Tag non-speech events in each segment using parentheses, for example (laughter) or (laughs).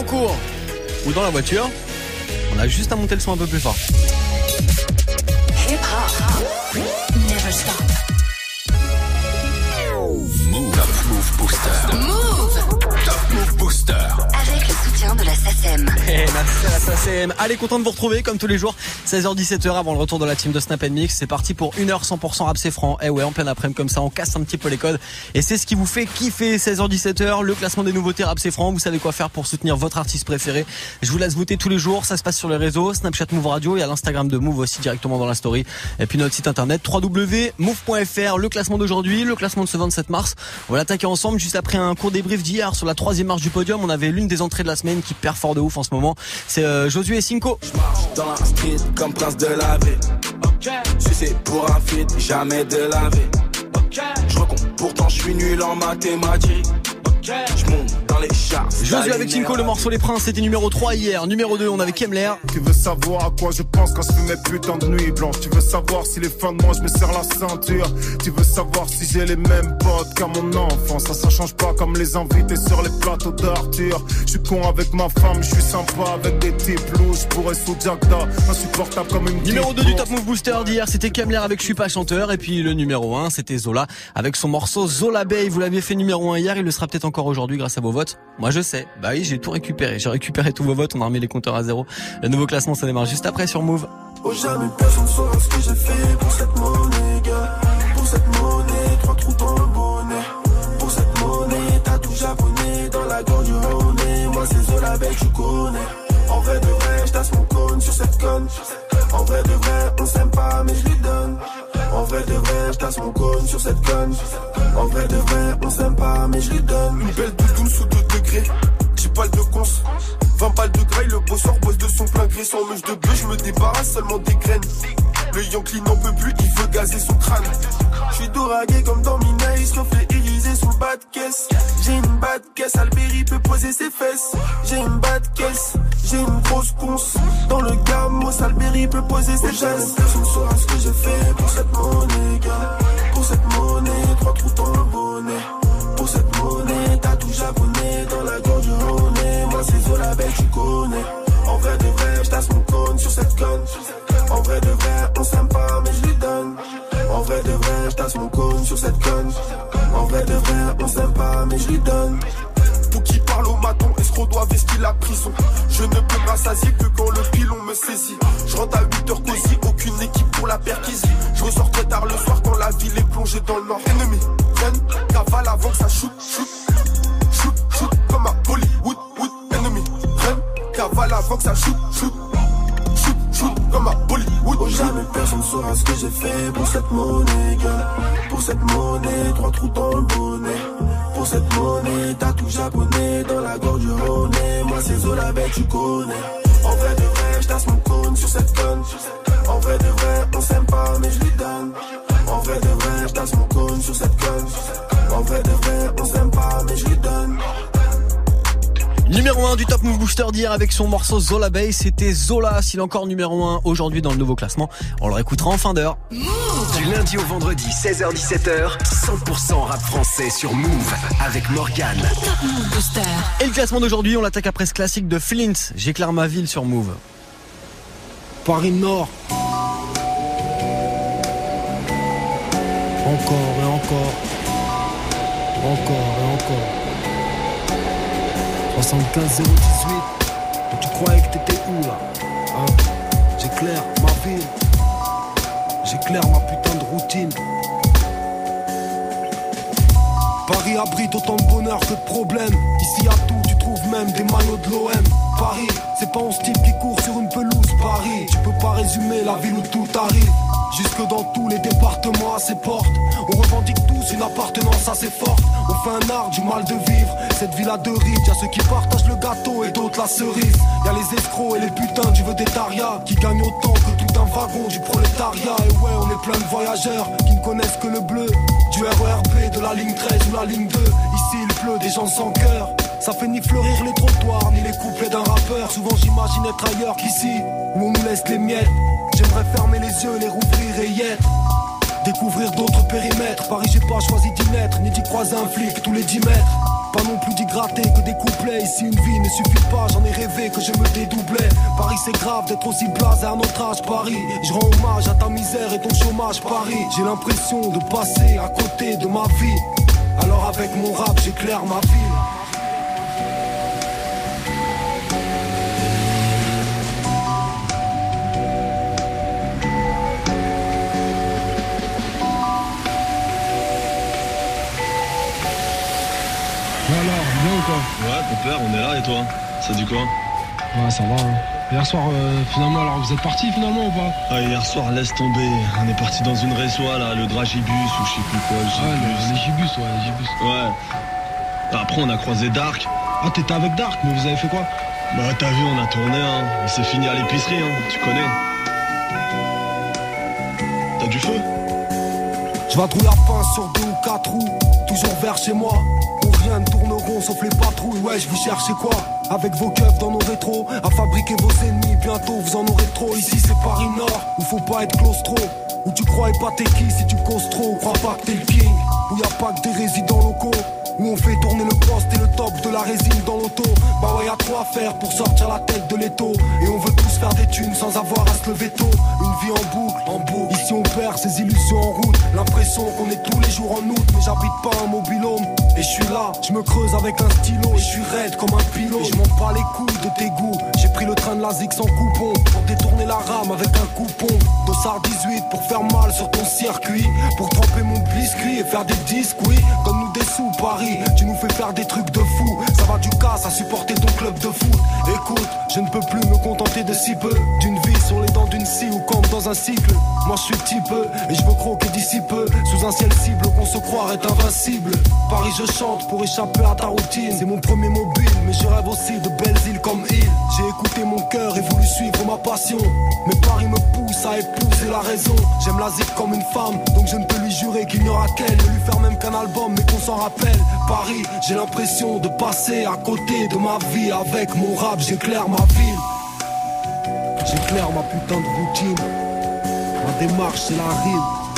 en cours ou dans la voiture, on a juste à monter le son un peu plus fort. never stop. Move. Move Booster. Move. Top Move Booster de la SACEM. Eh, merci à la SACEM. Allez, content de vous retrouver comme tous les jours, 16h-17h avant le retour de la team de Snap Mix. C'est parti pour 1h 100% rap c'est franc. Eh ouais, en plein après-midi comme ça, on casse un petit peu les codes. Et c'est ce qui vous fait kiffer 16h-17h, le classement des nouveautés rap c'est franc. Vous savez quoi faire pour soutenir votre artiste préféré. Je vous laisse voter tous les jours. Ça se passe sur les réseaux, Snapchat Move Radio et à l'Instagram de Move aussi directement dans la story. Et puis notre site internet www.move.fr. Le classement d'aujourd'hui, le classement de ce 27 mars. On va l'attaquer ensemble juste après un court débrief d'hier sur la troisième marche du podium. On avait l'une des entrées de la semaine qui perd fort de ouf en ce moment. C'est euh, Josué Cinco. Comme prince de la vie. Okay. pour un feat, jamais de la vie. Okay. Je pourtant je suis nul en mathématiques. Je monte les. Josué avec Cinco, le morceau Les Princes, c'était numéro 3 hier. Numéro 2, on avait Kemler. Tu veux savoir à quoi je pense quand je fais mes putains de nuit blanche. Tu veux savoir si les fins de mois je me serre la ceinture? Tu veux savoir si j'ai les mêmes potes qu'à mon enfance? Ça, ça change pas comme les invités sur les plateaux d'Arthur. Je suis con avec ma femme, je suis sympa avec des types louches. Pourrais sous Jackda, insupportable comme une Numéro 2 du Top Move Booster d'hier, c'était Kemler avec Je suis pas chanteur. Et puis le numéro 1, c'était Zola avec son morceau Zola Bay. Vous l'aviez fait numéro 1 hier, il le sera peut-être encore aujourd'hui grâce à vos votes. Moi je sais. Bah oui, j'ai tout récupéré. J'ai récupéré tous vos votes, on a remis les compteurs à zéro. Le nouveau classement ça démarre juste après sur Move. Oh jamais personne saura ce que j'ai fait pour cette monnaie, gars. Pour cette monnaie, trois trous dans le bonnet. Pour cette monnaie, t'as tout japonais dans la gorge du Rhône. Moi c'est Zola Bec, tu connais. En vrai de vrai, je mon cône sur cette conne. En vrai de vrai, on s'aime pas, mais je lui donne. En vrai de vrai, je tasse mon cône sur cette conne. En vrai de vrai, on s'aime pas, mais je lui donne. Une belle doudoune sous 2 degrés. 10 balles de cons. 20 balles de graille, le bosseur bosse de son plein gré. Sans mèche de bœuf, je me débarrasse seulement des graines. Le Yankee n'en peut plus, il veut gazer son crâne. Je suis doragué comme dans Mina, il se refait iriser son bas de caisse. J'ai une bas de caisse, Alberi peut poser ses fesses. J'ai une bas de caisse, j'ai une grosse conce. Dans le gamos, Alberi peut poser ses fesses. Personne saura ce que j'ai fait pour cette monnaie, gars. Pour cette monnaie, trois trous dans le bonnet. Pour cette monnaie, t'as tout japonais dans la gorge du. Moi, c'est Zola Belle, tu connais. En vrai de vrai, je mon cône sur cette conne. En vrai de vrai, on s'aime pas, mais je lui donne. En vrai de vrai, je tasse mon cône sur cette conne. En vrai de vrai, on s'aime pas, mais je lui donne. Pour qui parle au maton, escroc doit vestir la prison? Je ne peux m'assasier que quand le pilon me saisit. Je rentre à 8 heures cosy, aucune équipe pour la perquise. Je ressors très tard le soir quand la ville est plongée dans le nord. Ennemi, run, cavale avant que ça shoot, shoot. Shoot, shoot, comme à Bollywood, wood. Ennemi, run, cavale avant que ça shoot, shoot comme. Oh, jamais personne saura ce que j'ai fait pour cette monnaie, gars. Pour cette monnaie, trois trous dans le bonnet. Pour cette monnaie, t'as tout japonais dans la gorge du Rhône. Moi, c'est Zola tu connais. En vrai de vrai, j'tasse mon cône sur cette conne. En vrai de vrai, on s'aime pas, mais je lui donne. En vrai de vrai, j'tasse mon cône sur cette conne. En vrai de vrai, on s'aime pas, mais je lui donne. Numéro 1 du Top Move Booster d'hier avec son morceau Zola Bay, c'était Zola, s'il est encore numéro 1 aujourd'hui dans le nouveau classement. On le réécoutera en fin d'heure. Du lundi au vendredi, 16h17h, 100% rap français sur Move avec Morgan. Top Move Booster. Et le classement d'aujourd'hui, on l'attaque après ce classique de Flint. J'éclaire ma ville sur Move. Paris Nord. Encore et encore. Encore et encore. 75 018 Tu croyais que t'étais où là hein? J'éclaire ma ville. J'éclaire ma putain de routine. Paris abrite autant de bonheur que de problèmes. Ici à tout tu trouves même des maillots de l'OM Paris, c'est pas un style qui court sur une pelouse Paris, tu peux pas résumer la ville où tout arrive Jusque dans tous les départements à ses portes. On revendique tous une appartenance assez forte. Un art du mal de vivre. Cette ville a deux rites. Y'a ceux qui partagent le gâteau et d'autres la cerise. Y'a les escrocs et les putains du vedétariat qui gagnent autant que tout un wagon du prolétariat. Et ouais, on est plein de voyageurs qui ne connaissent que le bleu. Du RERB, de la ligne 13 ou la ligne 2. Ici il pleut des gens sans cœur. Ça fait ni fleurir les trottoirs, ni les couplets d'un rappeur. Souvent j'imagine être ailleurs qu'ici, où on nous laisse les miettes. J'aimerais fermer les yeux, les rouvrir et y être. Découvrir d'autres périmètres. Paris, j'ai pas choisi d'y naître, ni d'y croiser un flic tous les 10 mètres. Pas non plus d'y gratter que des couplets. Ici une vie ne suffit pas, j'en ai rêvé que je me dédoublais. Paris c'est grave d'être aussi blasé à notre âge, Paris. Je rends hommage à ta misère et ton chômage, Paris. J'ai l'impression de passer à côté de ma vie. Alors avec mon rap, j'éclaire ma ville. Père, on est là et toi Ça dit quoi Ouais, ça va. Hein. Hier soir, euh, finalement, alors vous êtes parti finalement ou pas Ah, hier soir, laisse tomber. On est parti dans une résoie là, le Dragibus ou je sais plus quoi. Le Ouais, Gibus. les Gibus, ouais, les Gibus. Ouais. Après, on a croisé Dark. Ah, t'étais avec Dark, mais vous avez fait quoi Bah, t'as vu, on a tourné, hein. Et c'est fini à l'épicerie, hein. Tu connais. T'as du feu Je vais trouver la pince sur deux ou quatre roues, toujours vers chez moi. Rond sauf les patrouilles, ouais, je vous cherchez quoi Avec vos keufs dans nos rétros, à fabriquer vos ennemis, bientôt vous en aurez trop. Ici c'est Paris Nord, où faut pas être claustro. Où tu crois pas t'es qui si tu causes trop, crois pas que t'es le king. Où y a pas que des résidents locaux. Où on fait tourner le poste et le top de la résine dans l'auto. Bah ouais, y a trop à faire pour sortir la tête de l'étau? Et on veut tous faire des thunes sans avoir à se lever tôt. Une vie en boucle, en boucle. Ici on perd ses illusions en route. L'impression qu'on est tous les jours en août. Mais j'habite pas un mobilhome. Et je suis là, je me creuse avec un stylo. Et je suis raide comme un pilote. Je m'en pas les couilles de tes goûts. J'ai pris le train de la Zig sans coupon. Pour détourner la rame avec un coupon. Dossard 18 pour faire mal sur ton circuit. Pour tremper mon biscuit et faire des disques, oui. Donne-nous des sous, Paris. Tu nous fais faire des trucs de fou. Ça va du casse à supporter ton club de foot. Écoute, je ne peux plus me contenter de si peu. D'une vie sur les dents d'une scie ou comme dans un cycle. Moi je suis petit peu et je veux croquer d'ici peu. Sous un ciel cible qu'on se croire est invincible. Paris, je chante pour échapper à ta routine. C'est mon premier mobile, mais je rêve aussi de belles îles comme île. J'ai écouté mon cœur et voulu suivre ma passion. Mais Paris me pousse à épouser la raison. J'aime la zik comme une femme, donc je ne peux lui jurer qu'il n'y aura qu'elle. Lui faire même qu'un album, mais qu'on s'en rappelle. Paris, j'ai l'impression de passer à côté de ma vie. Avec mon rap, j'éclaire ma ville. J'éclaire ma putain de routine. Ma démarche, c'est la rime.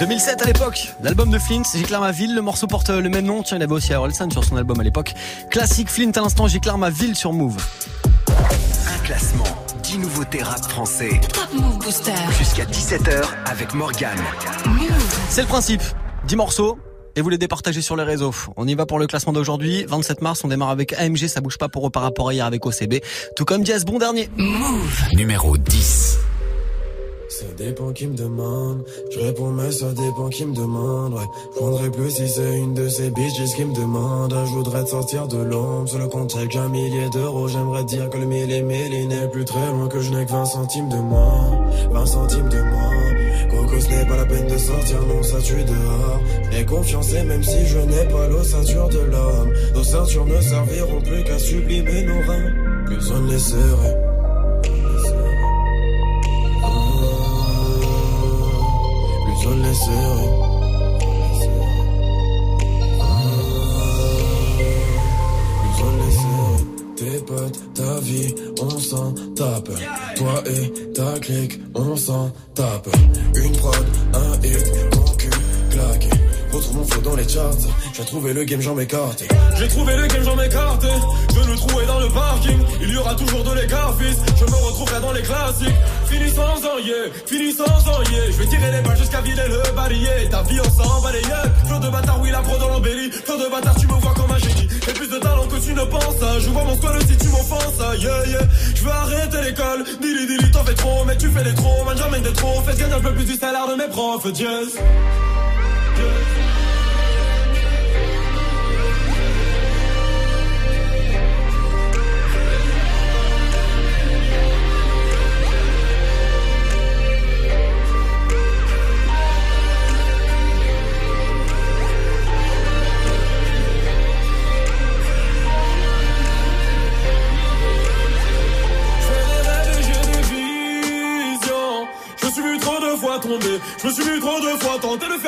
2007 à l'époque, l'album de Flint, J'éclaire ma ville, le morceau porte le même nom, tiens il avait aussi Orelsan sur son album à l'époque. Classique Flint à l'instant, J'éclaire ma ville sur Move. Un classement, 10 nouveautés rap français. Top Move Booster. Jusqu'à 17h avec Morgane. C'est le principe, 10 morceaux. Et vous les départagez sur les réseaux. On y va pour le classement d'aujourd'hui. 27 mars, on démarre avec AMG, ça bouge pas pour eux par rapport à hier avec OCB. Tout comme Jazz, bon dernier. Move. Numéro 10. Ça dépend qui me demande. Je réponds, mais ça dépend qui me demande. Ouais. Je prendrais plus si c'est une de ces bitches qui me demande. Je voudrais te sortir de l'ombre. Sur le compte, j'ai qu'un millier d'euros. J'aimerais dire que le mille et mille il n'est plus très loin. Que je n'ai que 20 centimes de moins. 20 centimes de moins. Coco, ce n'est pas la peine de sortir, non, ça tue dehors. J'ai confiance et même si je n'ai pas l'ossature de l'homme, nos ceintures ne serviront plus qu'à sublimer nos reins. Plus on ne les serait. Serait. Tes potes, ta vie, on s'en tape. Toi et ta clique, on s'en tape. Une prod, un hit, mon cul claqué. Retrouve mon dans les charts. J'ai trouvé le game, j'en m'écarte. J'ai trouvé le game, j'en m'écarte. Je le trouver dans le parking. Il y aura toujours de l'écart, fils. Je me retrouverai dans les classiques. Fini sans yeah, fini sans yeah. Je vais tirer les balles jusqu'à vider le balayé. Ta vie, on s'en balayé. Flow de bâtard, oui, la pro dans l'embellie. Flow de bâtard, tu me vois comme un génie. J'ai plus de talent que tu ne penses. Je vois mon squad si tu m'offenses. Yeah, yeah. Je veux arrêter l'école. Dili, dili, t'en fais trop. Mais tu fais des trop. Man, des trop. Fais gagner un peu plus du salaire de mes profs. Yes. Je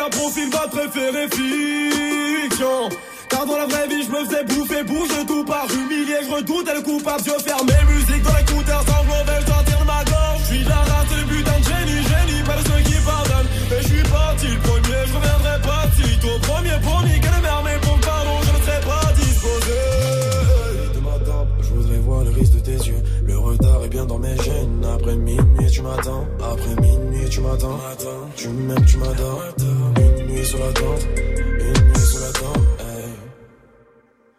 faire profil, va préférer fiction. Car dans la vraie vie, je me faisais bouffer, bouge tout par humilié, je redoutais le coupable, je fermé, musique dans l'écouteur, sans mauvais, je ma gorge. Je suis la race, le putain de génie, génie, pas de ceux qui pardonnent. Et je suis parti le premier, je reviendrai pas si tôt. Premier pour niquer le mer, mais pour pardon, je ne serai pas disposé. De ma table, je voudrais voir le risque de tes yeux. Le retard est bien dans mes gènes. Après minuit, tu m'attends. Après minuit, tu m'attends. Tu m'aimes, tu m'adores. Nuit sur la tente. Une nuit sur la. Hey.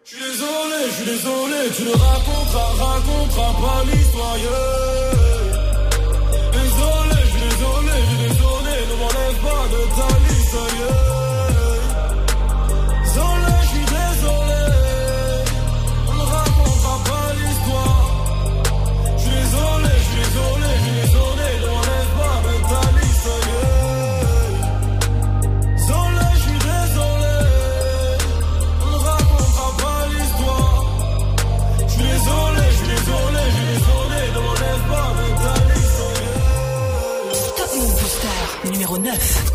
Je suis désolé, je suis désolé, tu ne raconteras, raconteras pas l'histoire. Numéro 9.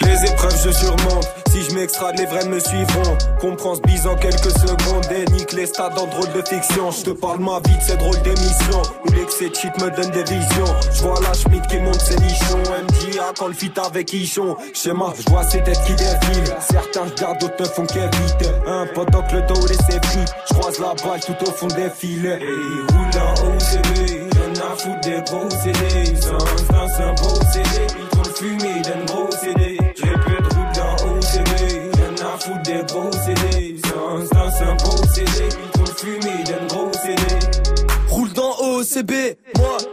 Les épreuves je surmonte. Si je m'extrade les vrais me suivront. Comprends ce bise en quelques secondes. Et nique les stades en drôle de fiction. Je te parle ma vie de ces drôles d'émissions Où l'excès de shit me donne des visions. Je vois la Schmidt qui monte ses nichons MJA quand le fit avec Ichon. Schéma, je vois ces têtes qui défilent. Certains regardent, d'autres ne font qu'éviter. Un pendant que le dos laissé pris Je croise la balle tout au fond des filets. Et il roule en OCB Rien à foutre des gros CD. Sans dans un beau CD. Ils trop fumé d'un gros CD. Je répète roule dans OCB Rien à foutre des gros CD. Sans dans un beau CD. Ils trop fumé d'un gros CD. Roule dans OCB,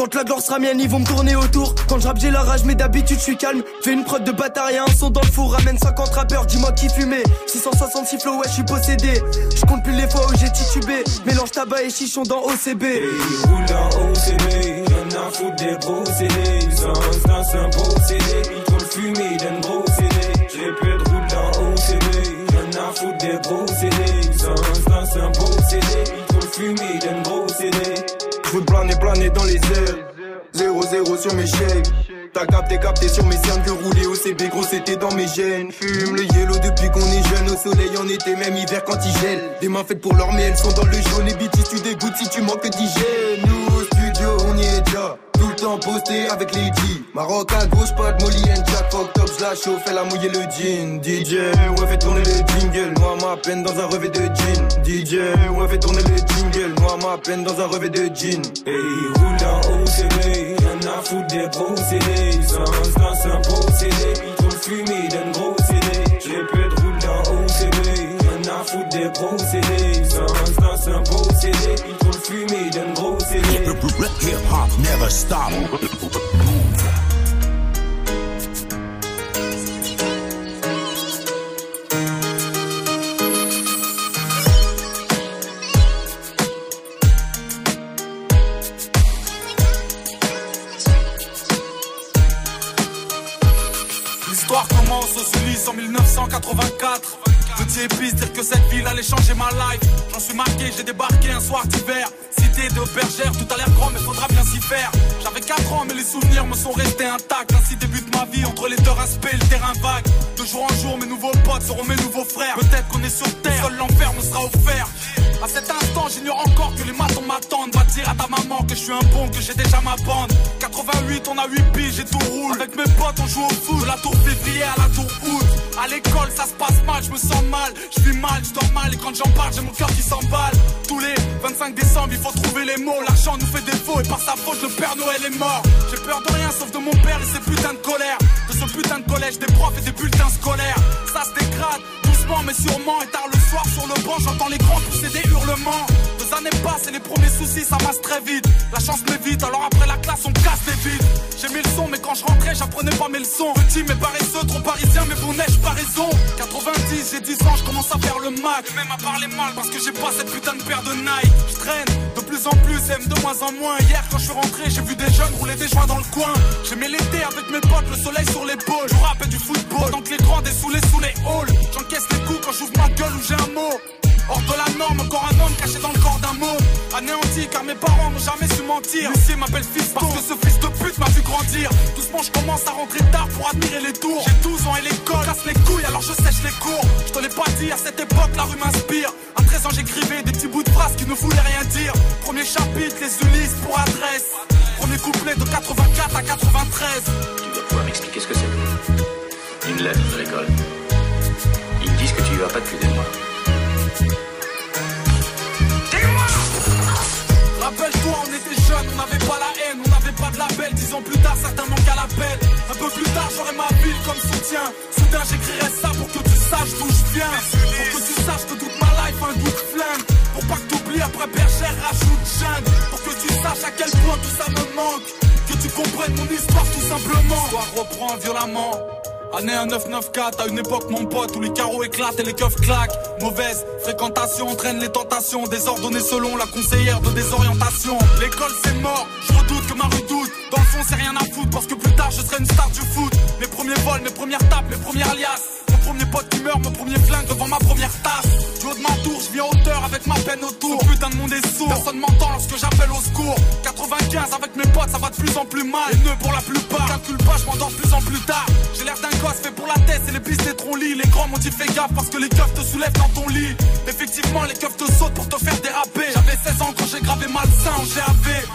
quand la gloire sera mienne, ils vont me tourner autour. Quand je rappe, j'ai la rage, mais d'habitude, je suis calme. Fais une prod de et un son dans le four. Ramène 50 rappeurs, dis-moi qui fumait. 666 flow, ouais, je suis possédé. Je compte plus les fois où j'ai titubé. Mélange tabac et chichon dans OCB. Et il roule en OCB Rien à foutre des gros CD Sans dans un beau CD Ils trop 0-0 sur mes chèques T'as capté, capté sur mes cernes que rouler au CB gros c'était dans mes gènes. Fume le yellow depuis qu'on est jeune Au soleil en été même hiver quand il gèle. Des mains faites pour l'or mais elles sont dans le jaune. Et bitches tu dégoûtes si tu manques d'hygiène. Nous au studio on y est déjà. Tout le temps posté avec les Maroc à gauche pas de Molly and Jack. Fuck top je la chauffe elle a mouillé le jean. DJ ouais fait tourner le jingle. Noie ma peine dans un revêt de jean. DJ ouais fait tourner le peine dans un revêt de jean Et il roule en OCB Rien à foutre des gros CD Sans dans un Ils trop le fumé d'un gros CD Je répète roule en OCB Rien à foutre des gros CD Sans dans un Ils trop le fumé d'un gros CD Hip hop never stop. Ville allait changer ma life. J'en suis marqué, j'ai débarqué un soir d'hiver. Cité de bergère, tout a l'air grand, mais faudra bien s'y faire. J'avais 4 ans, mais les souvenirs me sont restés intacts. Ainsi débute ma vie entre les deux respects et le terrain vague. De jour en jour, mes nouveaux potes seront mes nouveaux frères. Peut-être qu'on est sur terre, seul l'enfer me sera offert. À cet instant, j'ignore encore que les matons m'attendent. Va dire à ta maman que je suis un bon, que j'ai déjà ma bande. 88, on a 8 piges et tout roule. Avec mes potes, on joue au foot. De la tour février à la tour août. À l'école, ça se passe mal, je me sens mal. Je vis mal, je dors mal. Et quand j'en parle, j'ai mon cœur qui s'emballe. Tous les 25 décembre, il faut trouver les mots. L'argent nous fait défaut et par sa faute, le Père Noël est mort. J'ai peur de rien sauf de mon père et ses putains de colère. De ce putain de collège, des profs et des bulletins scolaires. Ça se dégrade mais sûrement. Et tard le soir sur le banc, j'entends les grands pousser des hurlements. De Les années passent et les premiers soucis ça masse très vite. La chance m'évite, alors après la classe on casse des vides. J'ai mis le son, mais quand je rentrais, j'apprenais pas mes leçons. Petit mais paresseux, trop parisien, mais bon neige pas raison? 90, j'ai 10 ans, je commence à faire le mac. Et même à parler mal parce que j'ai pas cette putain de paire de Nike. Je traîne de plus en plus, aime de moins en moins. Hier, quand je suis rentré, j'ai vu des jeunes rouler des joints dans le coin. J'aimais l'été avec mes potes, le soleil sur l'épaule. Je rappelle du football, donc les grands des sous les sous les halls. Anéanti car mes parents n'ont jamais su mentir. Lucie m'appelle fils parce que ce fils de pute m'a vu grandir. Doucement, je commence à rentrer tard pour admirer les tours. J'ai 12 ans et l'école casse les couilles alors je sèche les cours. Je te l'ai pas dit, à cette époque la rue m'inspire. À 13 ans, j'écrivais des petits bouts de phrases qui ne voulaient rien dire. Premier chapitre, les Ulysses pour adresse. Premier couplet de 84 à 93. Tu dois pouvoir m'expliquer ce que c'est? Une lettre de l'école. Ils disent que tu y vas pas depuis des mois. Rappelle-toi, on était jeunes, on n'avait pas la haine, on n'avait pas de label. Dix ans plus tard, certains manquent à l'appel. Un peu plus tard, j'aurai ma ville comme soutien. Soudain, j'écrirai ça pour que tu saches d'où je viens. Pour que tu saches que toute ma life, un goût de flingue. Pour pas que t'oublies, après bergère, rajoute jungle. Pour que tu saches à quel point tout ça me manque. Que tu comprennes mon histoire tout simplement. L'histoire reprend violemment. Année 1994, à une époque mon pote où les carreaux éclatent et les keufs claquent. Mauvaise fréquentation entraîne les tentations Désordonnées selon la conseillère de désorientation. L'école c'est mort, je redoute que ma rue doute. Dans le fond c'est rien à foutre parce que plus tard je serai une star du foot. Mes premiers vols, mes premières tapes, mes premières liasses Mon premier pote qui meurt, mon premier flingue devant ma première tasse De ma tour, je viens hauteur avec ma peine autour. Ce putain de monde est sourd, personne m'entend lorsque j'appelle au secours. 95 avec mes potes ça va de plus en plus mal. Et nœuds pour la plupart, calcule pas, je m'endors plus en plus tard. J'ai l'air d'un gosse fait pour la tête et les pistes trop lits Les grands m'ont dit fais gaffe parce que les keufs te soulèvent dans ton lit. Effectivement les keufs te sautent pour te faire déraper J'avais 16 ans quand j'ai gravé malsain en GAV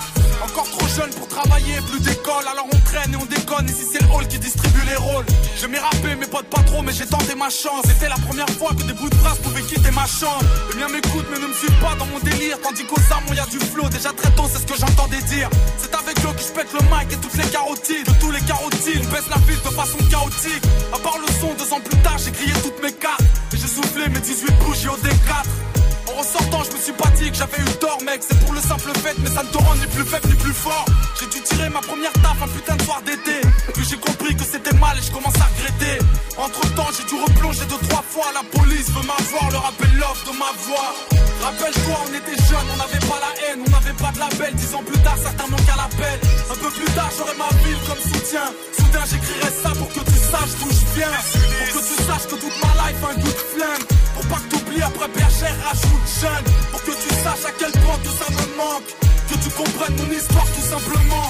encore trop jeune pour travailler, plus d'école, alors on traîne et on déconne. Ici c'est le hall qui distribue les rôles. Je m'ai rappé, mes potes pas trop, mais j'ai tenté ma chance. C'était la première fois que des bouts de phrases pouvaient quitter ma chambre. Les miens m'écoutent, mais ne me suivent pas dans mon délire. Tandis qu'aux armes, il y a du flow. Déjà très tôt, c'est ce que j'entendais dire. C'est avec eux que je pète le mic et toutes les carotides. De tous les carotides, baisse la ville de façon chaotique. À part le son, deux ans plus tard, j'ai grillé toutes mes cartes. Et j'ai soufflé mes 18 bougies au D4. En ressortant, suis pas que j'avais eu tort, mec. C'est pour le simple fait, mais ça ne te rend ni plus faible ni plus fort. J'ai dû tirer ma première taf un putain de soir d'été. Puis j'ai compris que c'était mal et je commence à regretter. Entre temps, j'ai dû replonger deux, trois fois. La police veut m'avoir, le rappel l'offre de ma voix. Rappelle-toi, on était jeunes, on n'avait pas la haine, on n'avait pas de label. Dix ans plus tard, certains manquent à l'appel. Un peu plus tard, j'aurai ma ville comme soutien. Soudain, j'écrirai ça pour que tu saches d'où je viens. Pour que tu saches que toute ma life a un goût de flingue. Pour pas que après bergère, rajoute jeune. Pour que tu saches à quel point tout ça me manque. Que tu comprennes mon histoire tout simplement.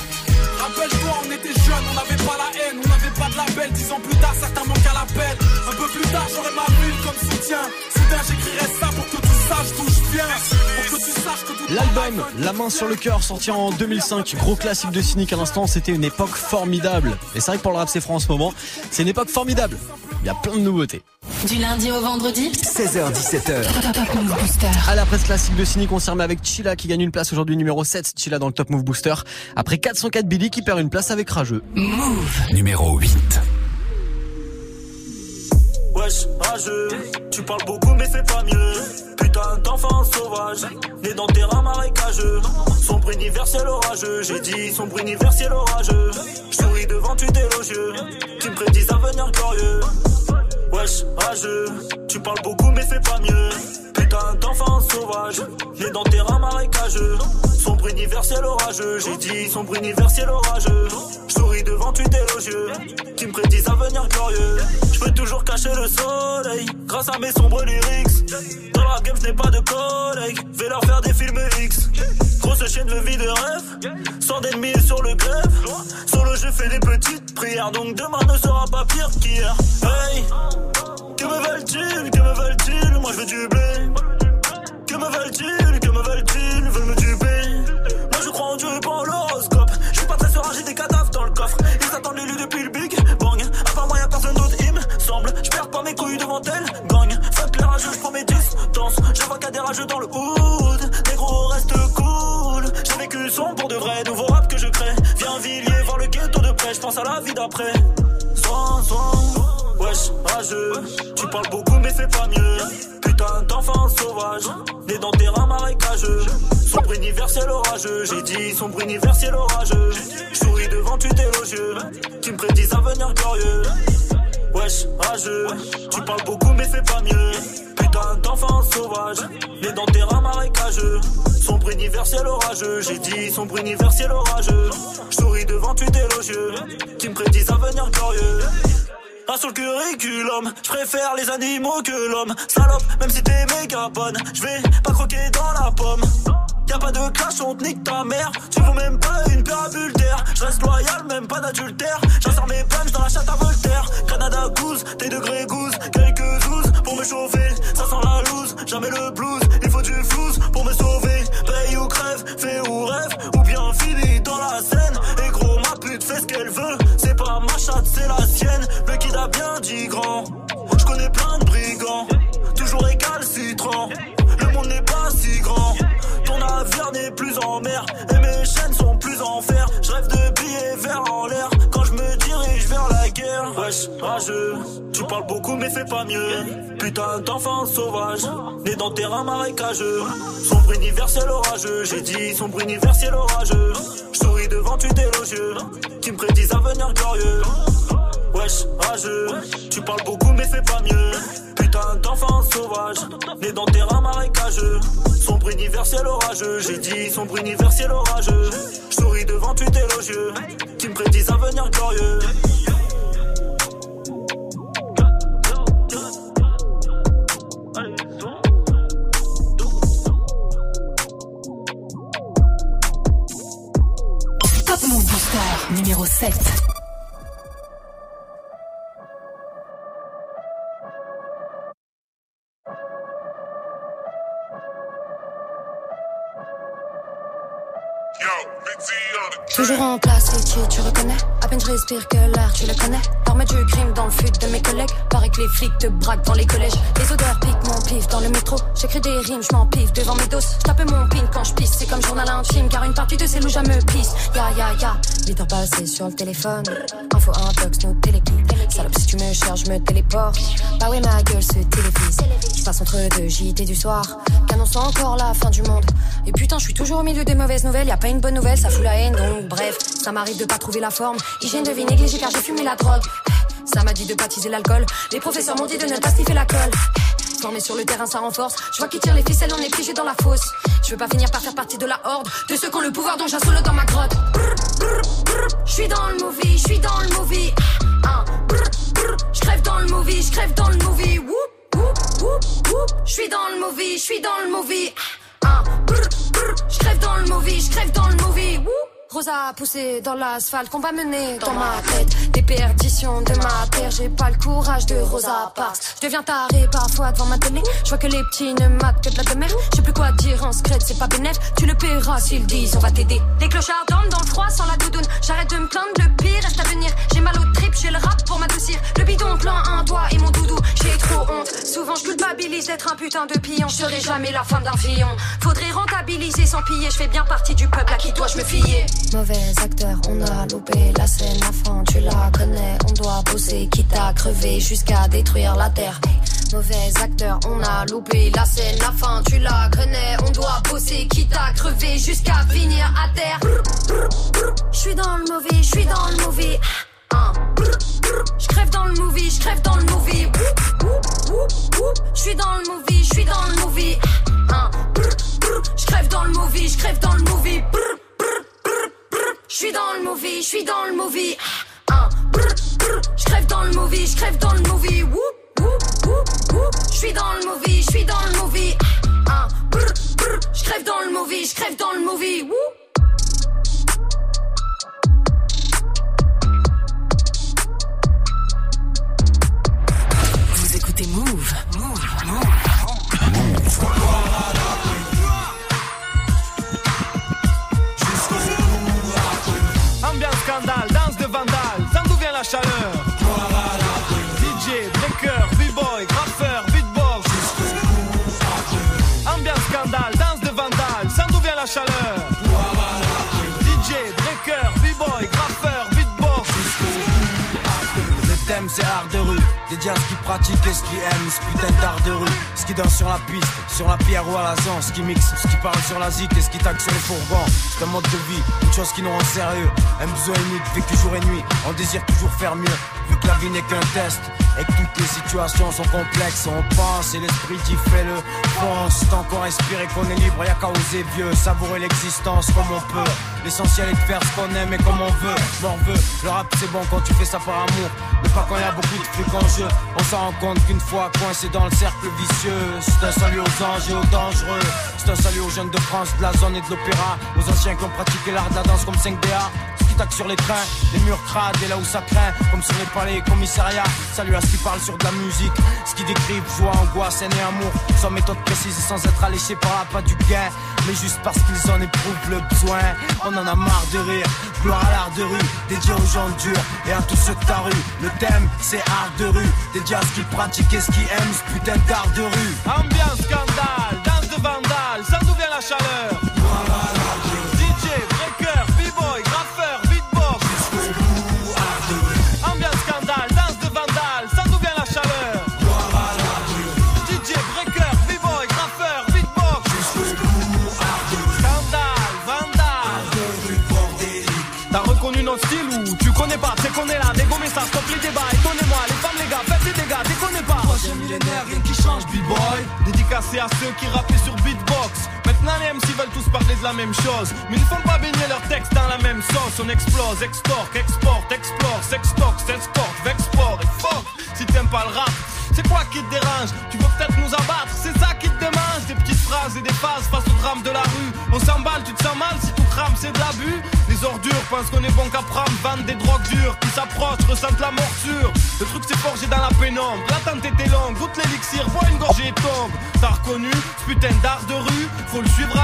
Rappelle-toi, on était jeunes, on n'avait pas la haine, on n'avait pas de label. Dix ans plus tard, certains manquent à l'appel. Un peu plus tard, j'aurai ma ville comme soutien. Soudain, j'écrirai ça pour que saches d'où je viens. Pour que tu saches que tout L'album La main sur le cœur sorti en 2005, gros classique de Cynic à l'instant, c'était une époque formidable. Et c'est vrai que pour le rap c'est franc en ce moment, c'est une époque formidable. Il y a plein de nouveautés. Du lundi au vendredi 16h17h. Top Move Booster. À la presse classique de Cynic, on s'y remet avec Chila qui gagne une place aujourd'hui numéro 7. Chila dans le Top Move Booster. Après 404 Billy qui perd une place avec Rageux. Move. Numéro 8. Wesh, rageux, tu parles beaucoup mais c'est pas mieux. Putain d'enfant sauvage, né dans terrain marécageux. Sombre universel orageux, j'ai dit sombre universel orageux. Je souris devant tu élogieux, qui me prédisent un avenir glorieux. Wesh, rageux, tu parles beaucoup mais c'est pas mieux. Putain d'enfant sauvage, né dans terrain marécageux. Sombre universel orageux, j'ai dit sombre universel orageux. Je souris devant tu élogieux, qui me prédisent un avenir glorieux. Je peux toujours cacher le soleil, grâce à mes sombres lyrics. Dans la game, je n'ai pas de collègues, vais leur faire des films X. Grosse chaîne de vie de rêve, sans d'ennemis sur le grève. Solo, je fais des petites prières, donc demain ne sera pas pire qu'hier. Hey, que me veulent-ils, que me veulent-ils? Moi je veux du blé. Que me veulent-ils, que me veulent-ils Veulent me duper? Moi je crois en Dieu et pas en l'horoscope. Je suis pas très serein, j'ai des cadavres dans le coffre. Ils attendent l'élu depuis le Big Bang. À part moi y'a personne d'autre, il me semble. Je perds pas mes couilles devant elle. Gagne, fuck les rageux, je prends mes distances. Je vois a des rageux dans le hood. Négro, reste cool. J'ai vécu son pour de vrai, nouveau rap que je crée. Viens Villiers, voir le ghetto de près, je pense à la vie d'après. Soin, soin. Wesh, rageux, tu parles beaucoup mais fais pas mieux. Putain d'enfant sauvage, né dans terrain marécageux. Sombre universel orageux, j'ai dit sombre universel orageux. Souris devant tu élogieux, qui me prédisent un avenir glorieux. Wesh, rageux, tu parles beaucoup mais fais pas mieux. Putain d'enfant sauvage, né dans terrain marécageux. Sombre universel orageux, j'ai dit sombre universel orageux. Souris devant tu élogieux, qui me prédisent un avenir glorieux. Sur le curriculum, je préfère les animaux que l'homme. Salope, même si t'es méga bonne, je vais pas croquer dans la pomme. Y'a pas de clash, on te nique ta mère. Tu vaux même pas une paire d'air. Je reste loyal, même pas d'adultère. J'insère mes punches dans la chatte à Voltaire. Canada goose, tes degrés goose, quelques douze pour me chauffer. Ça sent la loose, jamais le blues. Il faut du flouze pour me sauver. Paye ou crève, fais ou rêve, ou bien fini dans la scène. Et gros, fait ce qu'elle veut. C'est pas ma chatte, c'est la sienne. Le kid a bien dit grand. Je connais plein de brigands, toujours récalcitrants. Le monde n'est pas si grand. Ton navire n'est plus en mer et mes chaînes sont plus en fer. Je rêve de billets verts en l'air Wesh, rageux, tu parles beaucoup mais fais pas mieux. Putain d'enfant sauvage, né dans terrain marécageux. Sombre universel orageux, j'ai dit sombre universel orageux. Je souris devant tu élogieux, qui me prédisent un avenir glorieux. Wesh, rageux, tu parles beaucoup mais fais pas mieux. Putain d'enfant sauvage, né dans terrain marécageux. Sombre universel orageux, j'ai dit sombre universel orageux. Je souris devant tu élogieux, qui me prédisent un avenir glorieux. 7. Toujours en place, tu reconnais? À peine je respire que l'air, tu le connais. L'armée du crime dans le fut de mes collègues. Paraît que les flics te braquent dans les collèges. Les odeurs piquent mon pif dans le métro. J'écris des rimes, je m'en pif devant mes doses. Je tape mon pin quand je pisse, c'est comme journal intime Car une partie de ces loups me pisse. Ya ya ya, 8 heures passées sur le téléphone. Info intox, nos téléguides Salope si tu me cherches, je me téléporte. Bah ouais ma gueule se télévise. Je passe entre deux JT du soir. Qu'annonce encore la fin du monde. Et putain je suis toujours au milieu des mauvaises nouvelles. Y a pas une bonne nouvelle, ça fout la haine. Donc bref Ça m'arrive de pas trouver la forme. Hygiène de vie négligée car j'ai fumé la drogue. Ça m'a dit de baptiser l'alcool. Les professeurs m'ont dit de ne pas sniffer la colle. Formé sur le terrain ça renforce. Je vois qui tire les ficelles on est piégé dans la fosse. Je veux pas finir par faire partie de la horde De ceux qui ont le pouvoir dont j'assole dans ma grotte. Je suis dans le movie, je suis dans le movie Je crève dans le movie, je crève dans le movie. Je suis dans le movie, je suis dans le movie. Je crève dans le movie, je crève dans le movie Rosa poussé dans l'asphalte qu'on va mener dans ma tête. Des perditions de ma terre J'ai pas le courage de Rosa Parks. Je deviens taré parfois devant ma télé. Je vois que les petits ne matent que de la demeure. Je sais plus quoi dire en secret c'est pas bénéf. Tu le paieras s'ils disent on va t'aider. Les clochards dorment dans le froid sans la doudoune. J'arrête de me plaindre le pire reste à venir. J'ai mal au trip j'ai le rap pour m'adoucir. Le bidon plein un doigt et mon doudou J'ai trop honte. Souvent je culpabilise d'être un putain de pion. Je serai jamais la femme d'un fillon Faudrait rentabiliser sans piller. Je fais bien partie du peuple à qui dois-je me fier? Mauvais acteur, on a loupé la scène à fond, tu la connais, on doit bosser, quitte à crever jusqu'à détruire la terre. Mauvais acteur, on a loupé la scène, la fin, tu la connais, on doit bosser, quitte à crever jusqu'à finir à terre. Je suis dans le movie, je suis dans le movie. Je crève dans le movie, je crève dans le movie. Je suis dans le movie, je suis dans le movie. Je crève dans le movie, je crève dans le movie. Je suis dans le movie, je suis dans le movie. Je crève dans le movie, je crève dans le movie. Je suis dans le movie, je suis dans le movie. Je crève dans le movie, je crève dans le movie. Vous écoutez. Move. Scandale, danse de vandale, sans d'où vient la chaleur. DJ, breaker, b-boy, graffeur, beatbox. Ambiance scandale, danse de vandale, sans d'où vient la chaleur. DJ, breaker, b-boy, graffeur, beatbox. Le thème c'est art de rue, Dédié à ce qui pratique et ce qui aime, ce putain d'art de rue. Ce qui danse sur la piste, sur la pierre ou à la zone. Ce qui mixe, ce qui parle sur la zik et ce qui taxe sur les fourgons. C'est un mode de vie, une chose qui nous rend sérieux. Un besoin unique, vécu jour et nuit. On désire toujours faire mieux, vu que la vie n'est qu'un test. Et que toutes les situations sont complexes, on pense et l'esprit dit fais-le. Pense, tant qu'on et qu'on est libre, y'a qu'à oser vieux. Savourer l'existence comme on peut. L'essentiel est de faire ce qu'on aime et comme on veut. M'en veut, le rap c'est bon quand tu fais ça par amour. Mais pas quand y a beaucoup de trucs en jeu. On s'en rend compte qu'une fois coincé dans le cercle vicieux. C'est un salut aux anges et aux dangereux. C'est un salut aux jeunes de France, de la zone et de l'opéra. Aux anciens qui ont pratiqué l'art de la danse comme 5DA sur les trains, les murs crades et là où ça craint, comme sur les palais et commissariats. Salut à ce qui parle sur de la musique, ce qui décrivent joie, angoisse, haine et amour, sans méthode précise et sans être alléché par la pas du gain, mais juste parce qu'ils en éprouvent le besoin. On en a marre de rire, gloire à l'art de rue, dédié aux gens durs et à tous ceux de ta rue. Le thème, c'est art de rue, dédié à ce qu'ils pratiquent et ce qu'ils aiment, ce putain d'art de rue. Ambiance scandale, danse de vandale, ça d'où vient la chaleur Dédicacé à ceux qui rappaient sur beatbox. Maintenant les MC veulent tous parler de la même chose. Mais ils ne font pas baigner leurs textes dans la même sauce. On explose, extorque, exporte, explore, sextoque, s'exporte, vexport et fuck. Si t'aimes pas le rap c'est quoi qui te dérange? Tu veux peut-être nous abattre, c'est ça qui te démange. Des petites phrases et des phases face au drame de la rue. On s'emballe, tu te sens mal si tout crame, c'est de l'abus Ordures pensent qu'on est bon qu'à prendre des drogues dures qui s'approchent, ressentent la morsure. Le truc c'est forgé dans la pénombre. L'attente était longue, goûte l'élixir, bois une gorgée et tombe. T'as reconnu ce putain d'art de rue Faut le suivre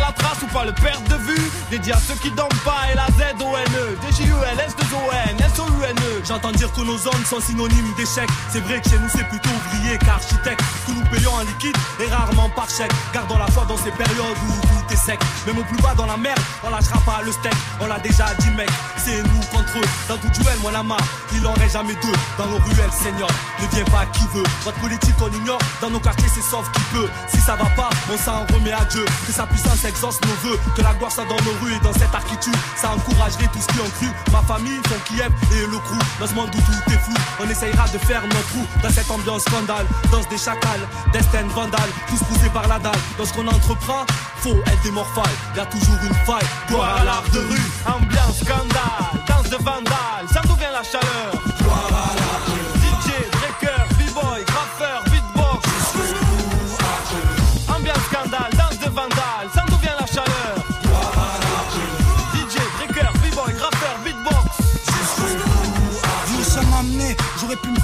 le perdre de vue. Dédié à ceux qui dorment pas. Et la Z-O-N-E D-J-U-L, S-2-O-N, S-O-U-N-E J'entends dire que nos zones sont synonymes d'échec C'est vrai que chez nous c'est plutôt ouvrier qu'architecte. Que nous payons en liquide et rarement par chèque. Gardons la foi dans ces périodes où tout est sec. Même au plus bas dans la merde, on lâchera pas le steak. On l'a déjà dit mec, c'est nous contre eux. Dans tout duel, moi la main, il en reste jamais deux. Dans nos ruelles, seigneur, ne viens pas qui veut. Votre politique on ignore, dans nos quartiers c'est sauf qui peut. Si ça va pas, on s'en remet à Dieu. Que sa puissance exauce nos Que la gloire soit dans nos rues et dans cette architecture. Ça encouragerait tout ce qui ont cru Ma famille, son Kiev et le crew. Dans ce monde où tout est flou, on essayera de faire notre trou Dans cette ambiance scandale, danse des chacals Destin vandale, tous poussés par la dalle. Dans ce qu'on entreprend, faut être des morphales. Y'a toujours une faille, gloire à l'art de rue Ambiance scandale, danse de vandale. Ça d'où vient la chaleur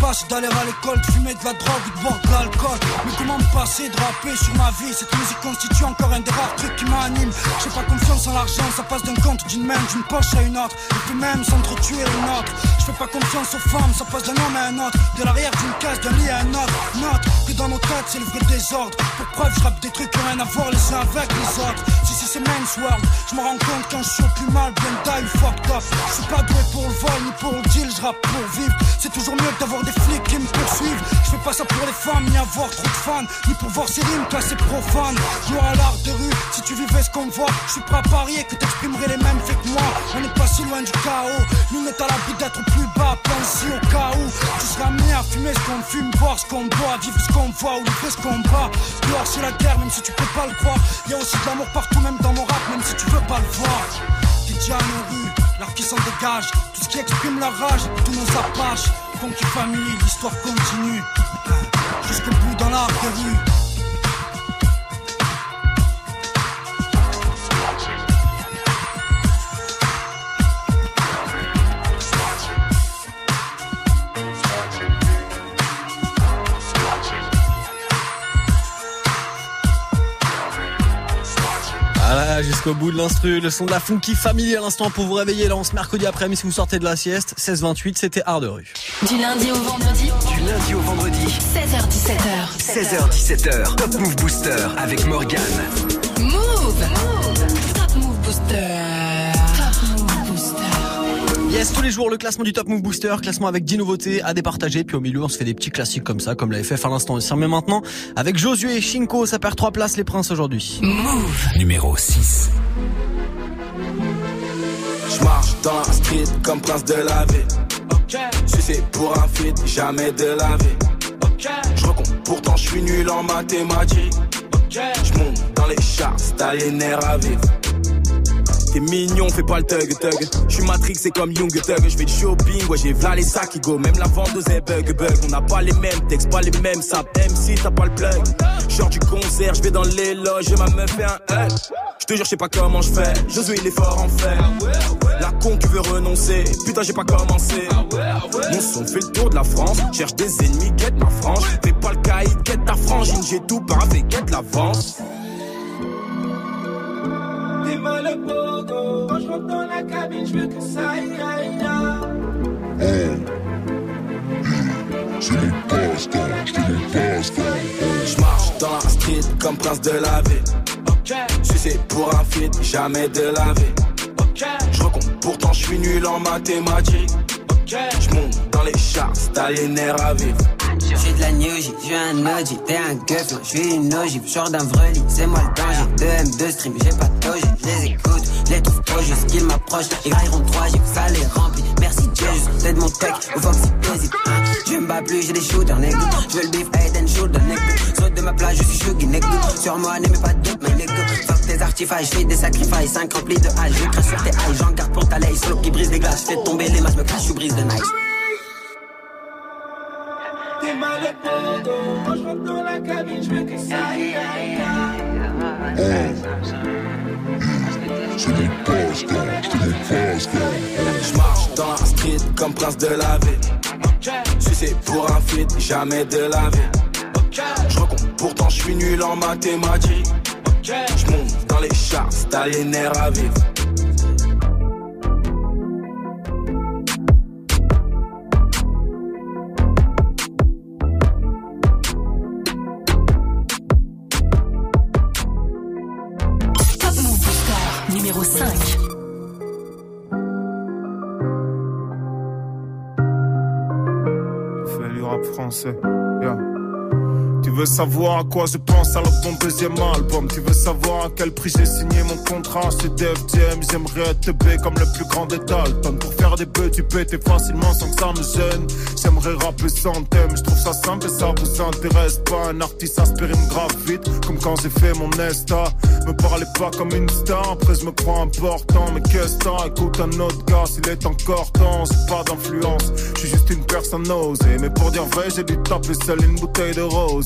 Passer d'aller à l'école, de fumer de la drogue ou de boire de l'alcool. Mais comment me passer de rapper sur ma vie? Cette musique constitue encore un des rares trucs qui m'anime. J'ai pas confiance en l'argent, ça passe d'un compte d'une main, d'une poche à une autre. Et puis même s'entretuer une autre. Je fais pas confiance aux femmes, ça passe d'un homme à un autre. De l'arrière d'une case, d'un lit à un autre. Note que dans nos têtes, c'est le vrai désordre. Pour preuve, je rappe des trucs qui ont rien à voir les uns avec les autres. Si, si, c'est men's world. Je me rends compte quand je suis plus mal, bien die, fucked up. Je suis pas doué pour le vol ni pour le deal, je rappe pour vivre. C'est toujours mieux d'avoir des flics qui me poursuivent. Je fais pas ça pour les femmes, ni avoir trop de fans, ni pour voir ces rimes classées profanes. Gloire à l'art de rue, si tu vivais ce qu'on voit, je suis prêt à parier que t'exprimerais les mêmes faits que moi. On n'est pas si loin du chaos, nous n'est à l'abri d'être plus bas, pense au cas où. Tu seras amené à fumer ce qu'on fume, boire ce qu'on boit, vivre ce qu'on voit ou livrer ce qu'on bat. Gloire c'est la guerre, même si tu peux pas le croire. Y a aussi de l'amour partout, même dans mon rap, même si tu veux pas le voir. DJ l'art qui s'en dégage, tout ce qui exprime la rage, tous nos apaches. Funky Family, l'histoire continue. Jusqu'au bout dans de rue. Jusqu'au bout de l'instru, le son de la Funky Family à l'instant pour vous réveiller là, on se mercredi après-midi si vous sortez de la sieste, 16-28, c'était art de rue. Du lundi au vendredi. Du lundi au vendredi. 16h17h. 16h17h. Top Move Booster avec Morgan. Yes, tous les jours, le classement du Top Move Booster, classement avec 10 nouveautés à départager. Puis au milieu, on se fait des petits classiques comme ça, comme l'a FF à l'instant. On mais maintenant avec Josué et Shinko. Ça perd 3 places, les princes aujourd'hui. Move numéro 6. Je marche dans la street comme prince de la vie. Si c'est pour un feat, jamais de la vie. Je recompte, pourtant je suis nul en mathématiques. Je monte dans les chars, t'as les nerfs à vivre. T'es mignon, fais pas le thug thug. J'suis Matrix, c'est comme Young Thug. J'fais du shopping, ouais, j'ai v'là les sacs qui go. Même la vente de bug bug. On n'a pas les mêmes textes, pas les mêmes saps. Même si t'as pas le plug. Genre du concert, j'vais dans les loges, ma meuf fait un Je J'te jure, j'sais pas comment j'fais. Josué, il est fort en fait. La con qui veut renoncer. Putain, j'ai pas commencé. Mon son fait le tour de la France. Cherche des ennemis, quête ma frange. Fais pas le caïd, quête ta frangine. J'ai tout paravé, quête l'avance. T'es mal le pogo. Quand je rentre dans la cabine, je veux que ça aille, aille, aille. C'est mon passe-temps. Je marche dans la street comme prince de la ville. Si c'est pour un feat, jamais de la vie. Je recompte, pourtant je suis nul en mathématiques. Je monte dans les chars, nerfs à vivre. J'suis de la New J, j'suis un OG, t'es un gueuf, j'suis une ogive, genre d'un vrai lit, c'est moi le danger. 2 M, 2 stream, j'ai pas de toge, j'les écoute, les trouve trop juste qu'ils m'approchent. Ils railleront 3 j'ai ça les remplit. Merci Dieu, c'est de mon tech, au Foxy Basic. Je me bats plus, j'ai des shooters, nigga. J'veux le beef, head and shoulder, nigga. Saute de ma plage, je suis chuggy, nigga. Sur moi, n'aimez pas de doute, mais nigga. Fuck tes artifices, j'fais des sacrifices, 5 remplis de hache. Je crache sur tes hailles, j'en garde pour ta laisse. Solo qui brise des glaces, fais tomber les masses, me cache, je brise de nice. Quand je rentre dans la cabine, je ça. Je marche dans la street comme prince de la ville. Si pour un feat, jamais de la vie. Je recompte, pourtant je suis nul en mathématiques. Je monte dans les chars, t'as les à vivre. Rap français. Yeah. Tu veux savoir à quoi je pense alors mon deuxième album. Tu veux savoir à quel prix j'ai signé mon contrat chez Def Jam J'aimerais être B comme le plus grand des Dalton. Pour faire des bœufs tu pétais facilement sans que ça me gêne. J'aimerais rapper sans thème, je trouve ça simple et ça vous intéresse pas. Un artiste aspirine grave vite comme quand j'ai fait mon Nesta Me parlez pas comme une star, après je me crois important. Mais qu'est-ce que écoute un autre gars s'il est encore temps J'ai pas d'influence, je suis juste une personne osée Mais pour dire vrai j'ai dû taper seul une bouteille de rose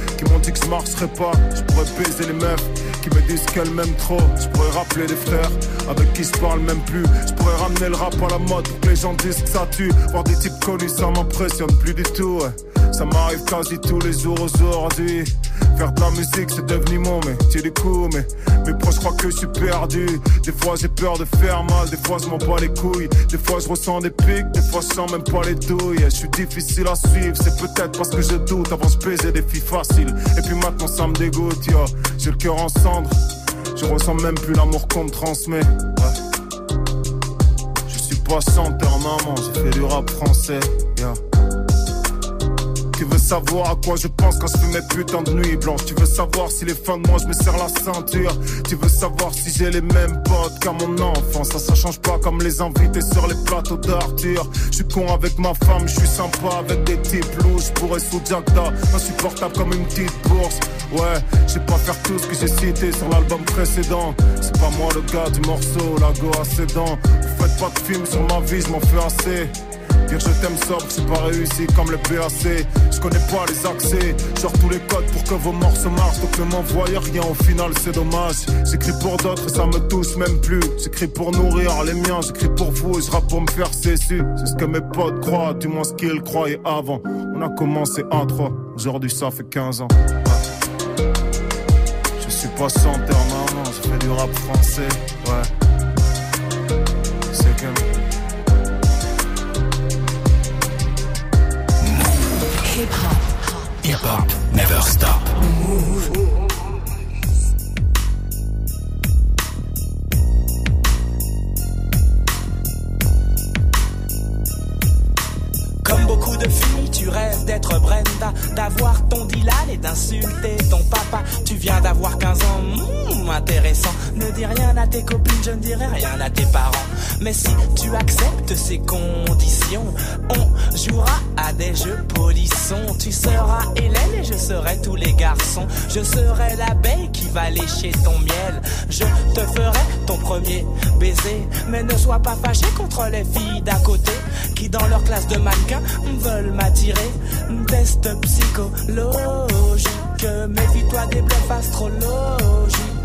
qui m'ont dit que je marcherais pas. Je pourrais baiser les meufs qui me disent qu'elles m'aiment trop. Je pourrais rappeler des frères avec qui je parle même plus. Je pourrais ramener le rap à la mode pour que les gens disent que ça tue. Voir des types connus ça m'impressionne plus du tout ouais. Ça m'arrive quasi tous les jours aujourd'hui. Faire de la musique c'est devenu mon métier du coup Mais mes proches croient que je suis perdu. Des fois j'ai peur de faire mal Des fois je m'en bats les couilles. Des fois je ressens des pics Des fois je sens même pas les douilles. Je suis difficile à suivre C'est peut-être parce que je doute. Avant je des filles faciles. Et puis maintenant ça me dégoûte. J'ai le cœur en Je ressens même plus l'amour qu'on me transmet. Je suis pas chanteur maman J'ai fait du rap français. Tu veux savoir à quoi je pense quand je fais mes putains de nuits blanches. Tu veux savoir si les fins de moi je me serre la ceinture. Tu veux savoir si j'ai les mêmes potes qu'à mon enfance Ça ça change pas comme les invités sur les plateaux d'Arthur. Je suis con avec ma femme, je suis sympa avec des types louches. Pourrais sous Jackda, insupportable comme une petite bourse. Ouais, je pas faire tout ce que j'ai cité sur l'album précédent. C'est pas moi le gars du morceau, la go à ses dents. Vous faites pas de film sur ma vie, je m'en fais assez Je t'aime sobre, c'est pas réussi comme le BAC. Je connais pas les accès, genre tous les codes pour que vos morceaux marchent. Donc ne m'envoyez rien, au final c'est dommage. J'écris pour d'autres et ça me touche même plus. J'écris pour nourrir les miens, j'écris pour vous et je rappe pour me faire cesser. C'est ce que mes potes croient, du moins ce qu'ils croyaient avant. On a commencé à 3, aujourd'hui ça fait 15 ans. Je suis pas chanteur, non, je fais du rap français, ouais. Hop never stop. Comme beaucoup de filles, tu rêves d'être Brenda, d'avoir ton Dylan et d'insulter ton papa. Tu viens d'avoir 15 ans, hmm, intéressant. Ne dis rien à tes copines, je ne dirai rien à tes parents. Mais si tu acceptes ces conditions, on jouera à des jeux polissons. Tu seras Hélène et je serai tous les garçons. Je serai l'abeille qui va lécher ton miel. Je te ferai ton premier baiser. Mais ne sois pas fâché contre les filles d'à côté qui dans leur classe de mannequin veulent m'attirer. Test psychologique, méfie-toi des bluffs astrologiques.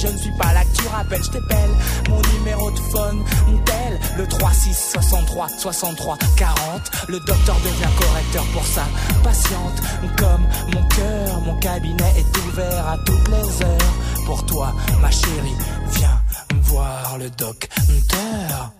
je ne suis pas là, que tu rappelles, je t'appelle mon numéro de phone, tel le 36 63 63 40. Le docteur devient correcteur pour sa patiente. Comme mon cœur, mon cabinet est ouvert à toutes les heures. Pour toi, ma chérie, viens voir le docteur.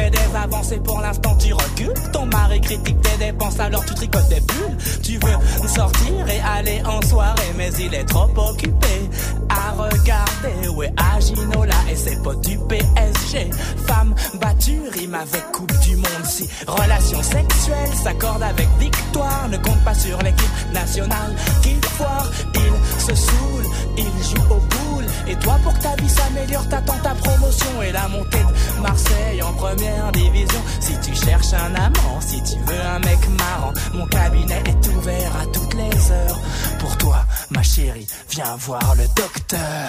Fait des avancées, pour l'instant tu recules. Ton mari critique tes dépenses, alors tu tricotes des bulles. Tu veux sortir et aller en soirée, mais il est trop occupé à regarder. Est Aginola et ses potes du PSG? Femme battue, rime avec Coupe du Monde. Si relation sexuelle s'accorde avec victoire, ne compte pas sur l'équipe nationale qu'il foire. Il se saoule, il joue au boule. Et toi, pour que ta vie s'améliore, t'attends ta promotion et la montée de Marseille en première Si tu cherches un amant, si tu veux un mec marrant, mon cabinet est ouvert à toutes les heures. Pour toi, ma chérie, viens voir le docteur.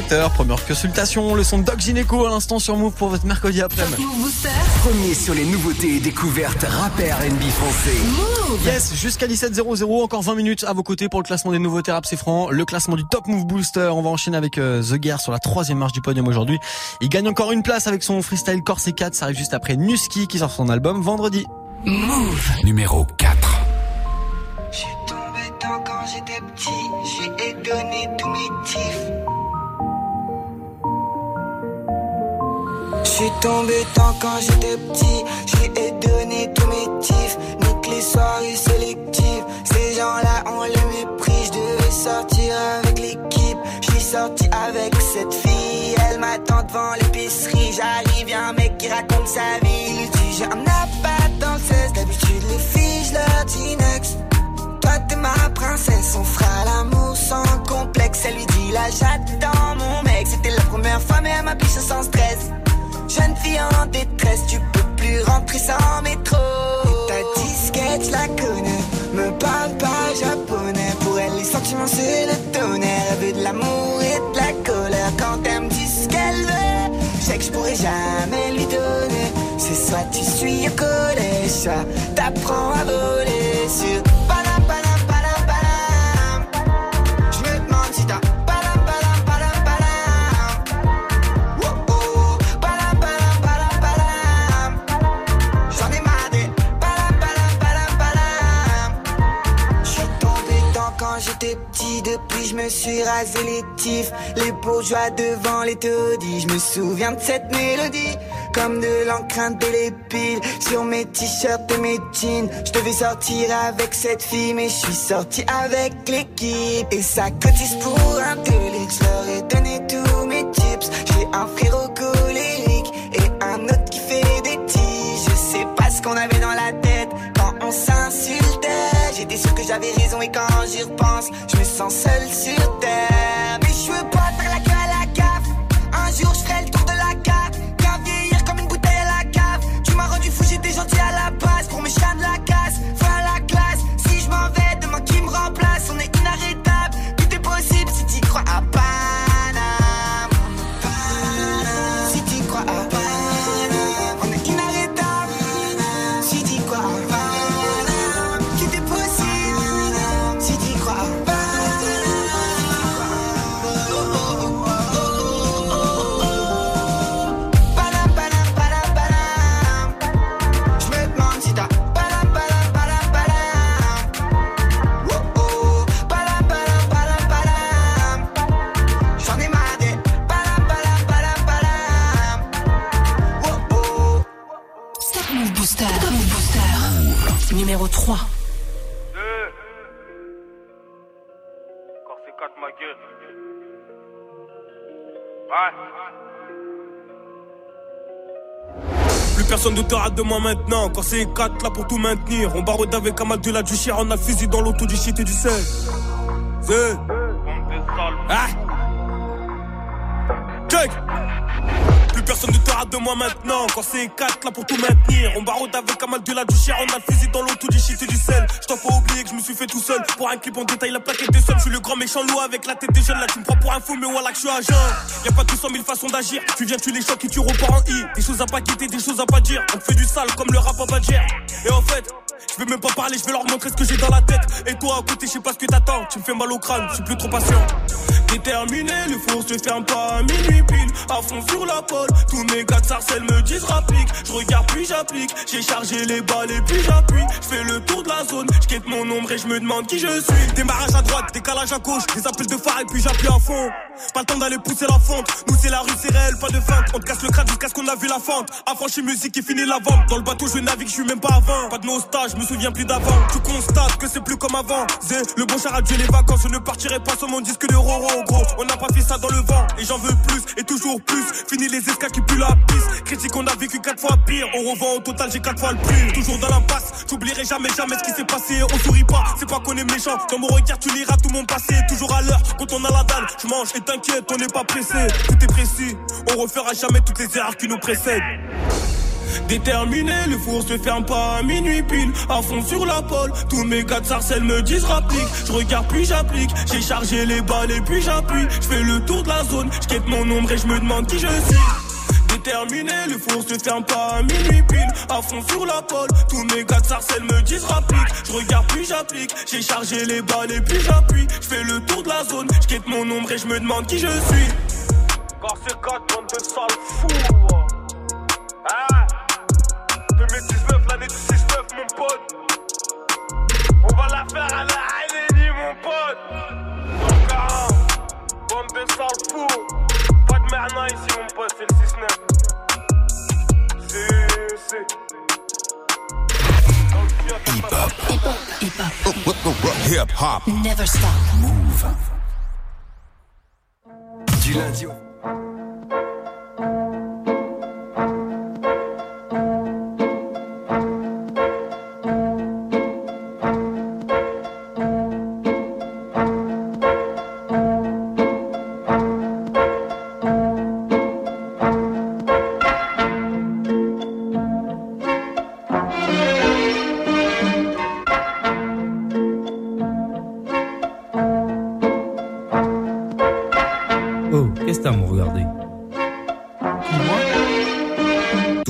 Docteur. Première consultation, le son de Doc Gynéco à l'instant sur Move pour votre mercredi après-midi. Premier sur les nouveautés et découvertes rappeurs NB français. Yes, jusqu'à 17.00, encore 20 minutes à vos côtés pour le classement des nouveautés rap c'est franc, le classement du Top Move Booster. On va enchaîner avec euh, The Gear sur la troisième marche du podium aujourd'hui. Il gagne encore une place avec son freestyle Corse 4, ça arrive juste après Nuski qui sort son album vendredi. Move numéro 4. J'suis tombé dedans quand j'étais petit, J'suis tombé dedans quand j'étais petit, j'lui ai donné tous mes tifs. Nique les soirées sélectives, ces gens-là ont le mépris. J'devais sortir avec l'équipe, j'suis sorti avec cette fille. Elle m'attend devant l'épicerie, j'arrive, y'a un mec qui raconte sa vie. Il dit j'ai un appart dans le 16, d'habitude les filles j'leur dis next. Toi t'es ma princesse, on fera l'amour sans complexe. Elle lui dit là j'attends mon mec. C'était la première fois mais elle m'a biche sans stress. Jeune fille en détresse, tu peux plus rentrer sans métro. Et ta disquette, la connais. Me parle pas japonais. Pour elle, les sentiments c'est le tonnerre. Elle veut de l'amour et de la colère. Quand elle me dit ce qu'elle veut, je sais que je pourrais jamais lui donner. C'est soit tu suis au collège, soit t'apprends à voler sur. Depuis je me suis rasé les tifs. Les bourgeois devant les taudis, je me souviens de cette mélodie. Comme de l'encre de l'épile sur mes t-shirts et mes jeans. Je devais sortir avec cette fille, mais je suis sorti avec l'équipe. Et ça cotise pour un télé, je leur ai donné tous mes tips. J'ai un frérot colérique et un autre qui fait des tiges. Je sais pas ce qu'on avait dans la tête quand on s'insultait. J'étais sûr que j'avais raison et quand j'y repense, je me sens seul sur terre. Mais je veux pas faire la de moi maintenant. Quand c'est 4 là pour tout maintenir. On barode avec un de la du chien. On a le fusil dans l'auto du shit et du sel. C'est. Ah. Personne ne te rate de moi maintenant. Quand c'est 4 là pour tout maintenir. On barode avec un mal de la du chien. On a le fusil dans l'auto du shit et du sel. Je t'en pas oublier que je me suis fait tout seul. Pour un clip en détail, la plaque était seule. Je suis le grand méchant loup avec la tête des jeunes. Là, tu me prends pour un fou, mais voilà que je suis agent. Y'a pas 200 000 façons d'agir. Tu viens, tu les chocs et tu repars en I. Des choses à pas quitter, des choses à pas dire. On fait du sale comme le rap à Badger. Et en fait, je vais même pas parler, je vais leur montrer ce que j'ai dans la tête. Et toi à côté, je sais pas ce que t'attends. Tu me fais mal au crâne, je suis plus trop patient. Déterminé, le four se ferme pas à minuit pile. À fond sur la pole, tous mes gars de sarcelles me disent rapplique. Je regarde puis j'applique, j'ai chargé les balles et puis j'appuie. Je fais le tour de la zone, je quitte mon ombre et je me demande qui je suis. Démarrage à droite, décalage à gauche, des appels de phare et puis j'appuie à fond. Pas le temps d'aller pousser la fente, nous c'est la rue, c'est réel, pas de feinte. On te casse le crâne jusqu'à ce qu'on a vu la fente. Affranchi musique et fini la vente. Dans le bateau, je navigue, je suis même pas 20. Pas de nostalgie, je me souviens plus d'avant. Tu constates que c'est plus comme avant. Zé, le bon char a tué les vacances, je ne partirai pas sur mon disque de Roro, gros. On n'a pas fait ça dans le vent, et j'en veux plus, et toujours plus. Fini les escas qui puent la piste. Critique, on a vécu quatre fois pire. On revend au total, j'ai quatre fois le prix. Toujours dans l'impasse, j'oublierai jamais, jamais ce qui s'est passé. On sourit pas, c'est pas qu'on est méchant. Dans mon regard, tu liras tout mon passé. Toujours à l'heure, quand on a la dalle, je mange et t'inquiète, on n'est pas pressé. Tout est précis, on refera jamais toutes les erreurs qui nous précèdent. Déterminé, le four se ferme pas à minuit pile. À fond sur la pole, tous mes gars de sarcelles me disent rapplique. Je regarde puis j'applique, j'ai chargé les balles et puis j'appuie. Je fais le tour de la zone, je quitte mon ombre et je me demande qui je suis. Déterminé, le four se ferme pas à minuit pile. À fond sur la pole, tous mes gars de sarcelles me disent rapplique. Je regarde puis j'applique, j'ai chargé les balles et puis j'appuie. Je fais le tour de la zone, je quitte mon ombre et je me demande qui je suis. Car c'est 4 bande de sales fous. Ah 2019, l'année du 6-9, mon pote. On va la faire à la Haïlénie, mon pote. Donc, ah, bande de sales fous. Pas de merna ici, mon pote, c'est le 6-9. Hip hop. Hip hop. Hip hop. Hip hop. Never stop. Move. Du lundi au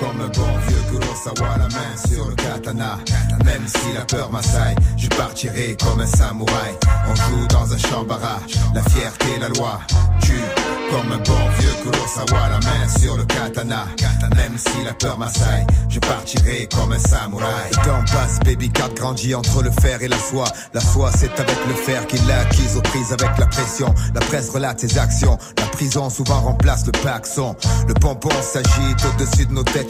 comme un bon vieux Kurosawa, la main sur le katana. Même si la peur m'assaille, je partirai comme un samouraï. On joue dans un champ barrage, la fierté, la loi tue comme un bon vieux Kurosawa, la main sur le katana. Même si la peur m'assaille, je partirai comme un samouraï. Le temps passe, baby card grandit entre le fer et la soie. La foi, c'est avec le fer qu'il l'a acquise aux prises avec la pression. La presse relate ses actions. La prison souvent remplace le paxon. Le pompon s'agite au-dessus de nos têtes.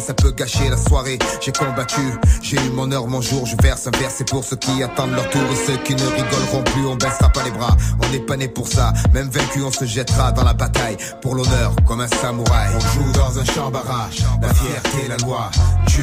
ça peut gâcher la soirée. J'ai combattu, j'ai eu mon heure, mon jour. Je verse un verre, c'est pour ceux qui attendent leur tour. Et ceux qui ne rigoleront plus, on baissera pas les bras. On n'est pas né pour ça. Même vaincu, on se jettera dans la bataille. Pour l'honneur, comme un samouraï. On joue dans un champ barrage. La fierté, la loi. Tue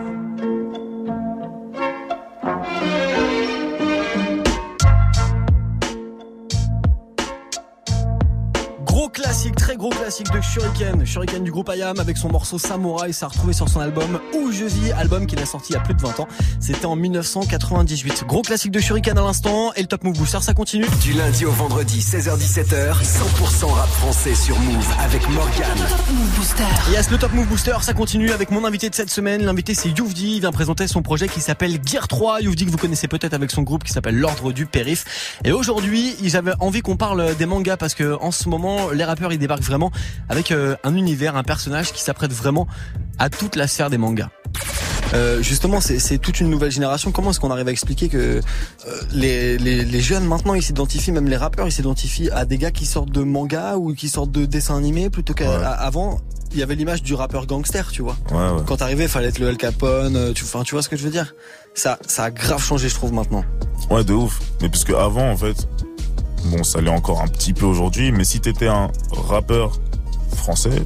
Classique, très gros classique de Shuriken. Shuriken du groupe Ayam avec son morceau Samouraï, ça a retrouvé sur son album Où je vis, album qu'il a sorti il y a plus de 20 ans. C'était en 1998. Gros classique de Shuriken à l'instant et le Top Move Booster, ça continue. Du lundi au vendredi, 16h17h, 100% rap français sur Move avec Morgan. Yes, le Top Move Booster, ça continue avec mon invité de cette semaine. L'invité, c'est Youvdi. Il vient présenter son projet qui s'appelle Gear 3. Youvdi, que vous connaissez peut-être avec son groupe qui s'appelle L'Ordre du Périph. Et aujourd'hui, ils avaient envie qu'on parle des mangas parce que en ce moment, les rappeurs, ils débarquent vraiment avec euh, un univers, un personnage qui s'apprête vraiment à toute la sphère des mangas. Euh, justement, c'est toute une nouvelle génération. Comment est-ce qu'on arrive à expliquer que euh, les, les, les jeunes maintenant ils s'identifient, même les rappeurs, ils s'identifient à des gars qui sortent de manga ou qui sortent de dessins animés plutôt qu'avant. Il y avait l'image du rappeur gangster, tu vois. Ouais, ouais. Quand t'arrivais, fallait être le El Capone. Tu, enfin, tu vois ce que je veux dire? Ça, ça a grave changé, je trouve maintenant. Ouais, de ouf. Mais puisque avant, en fait, bon, ça l'est encore un petit peu aujourd'hui, mais si t'étais un rappeur français,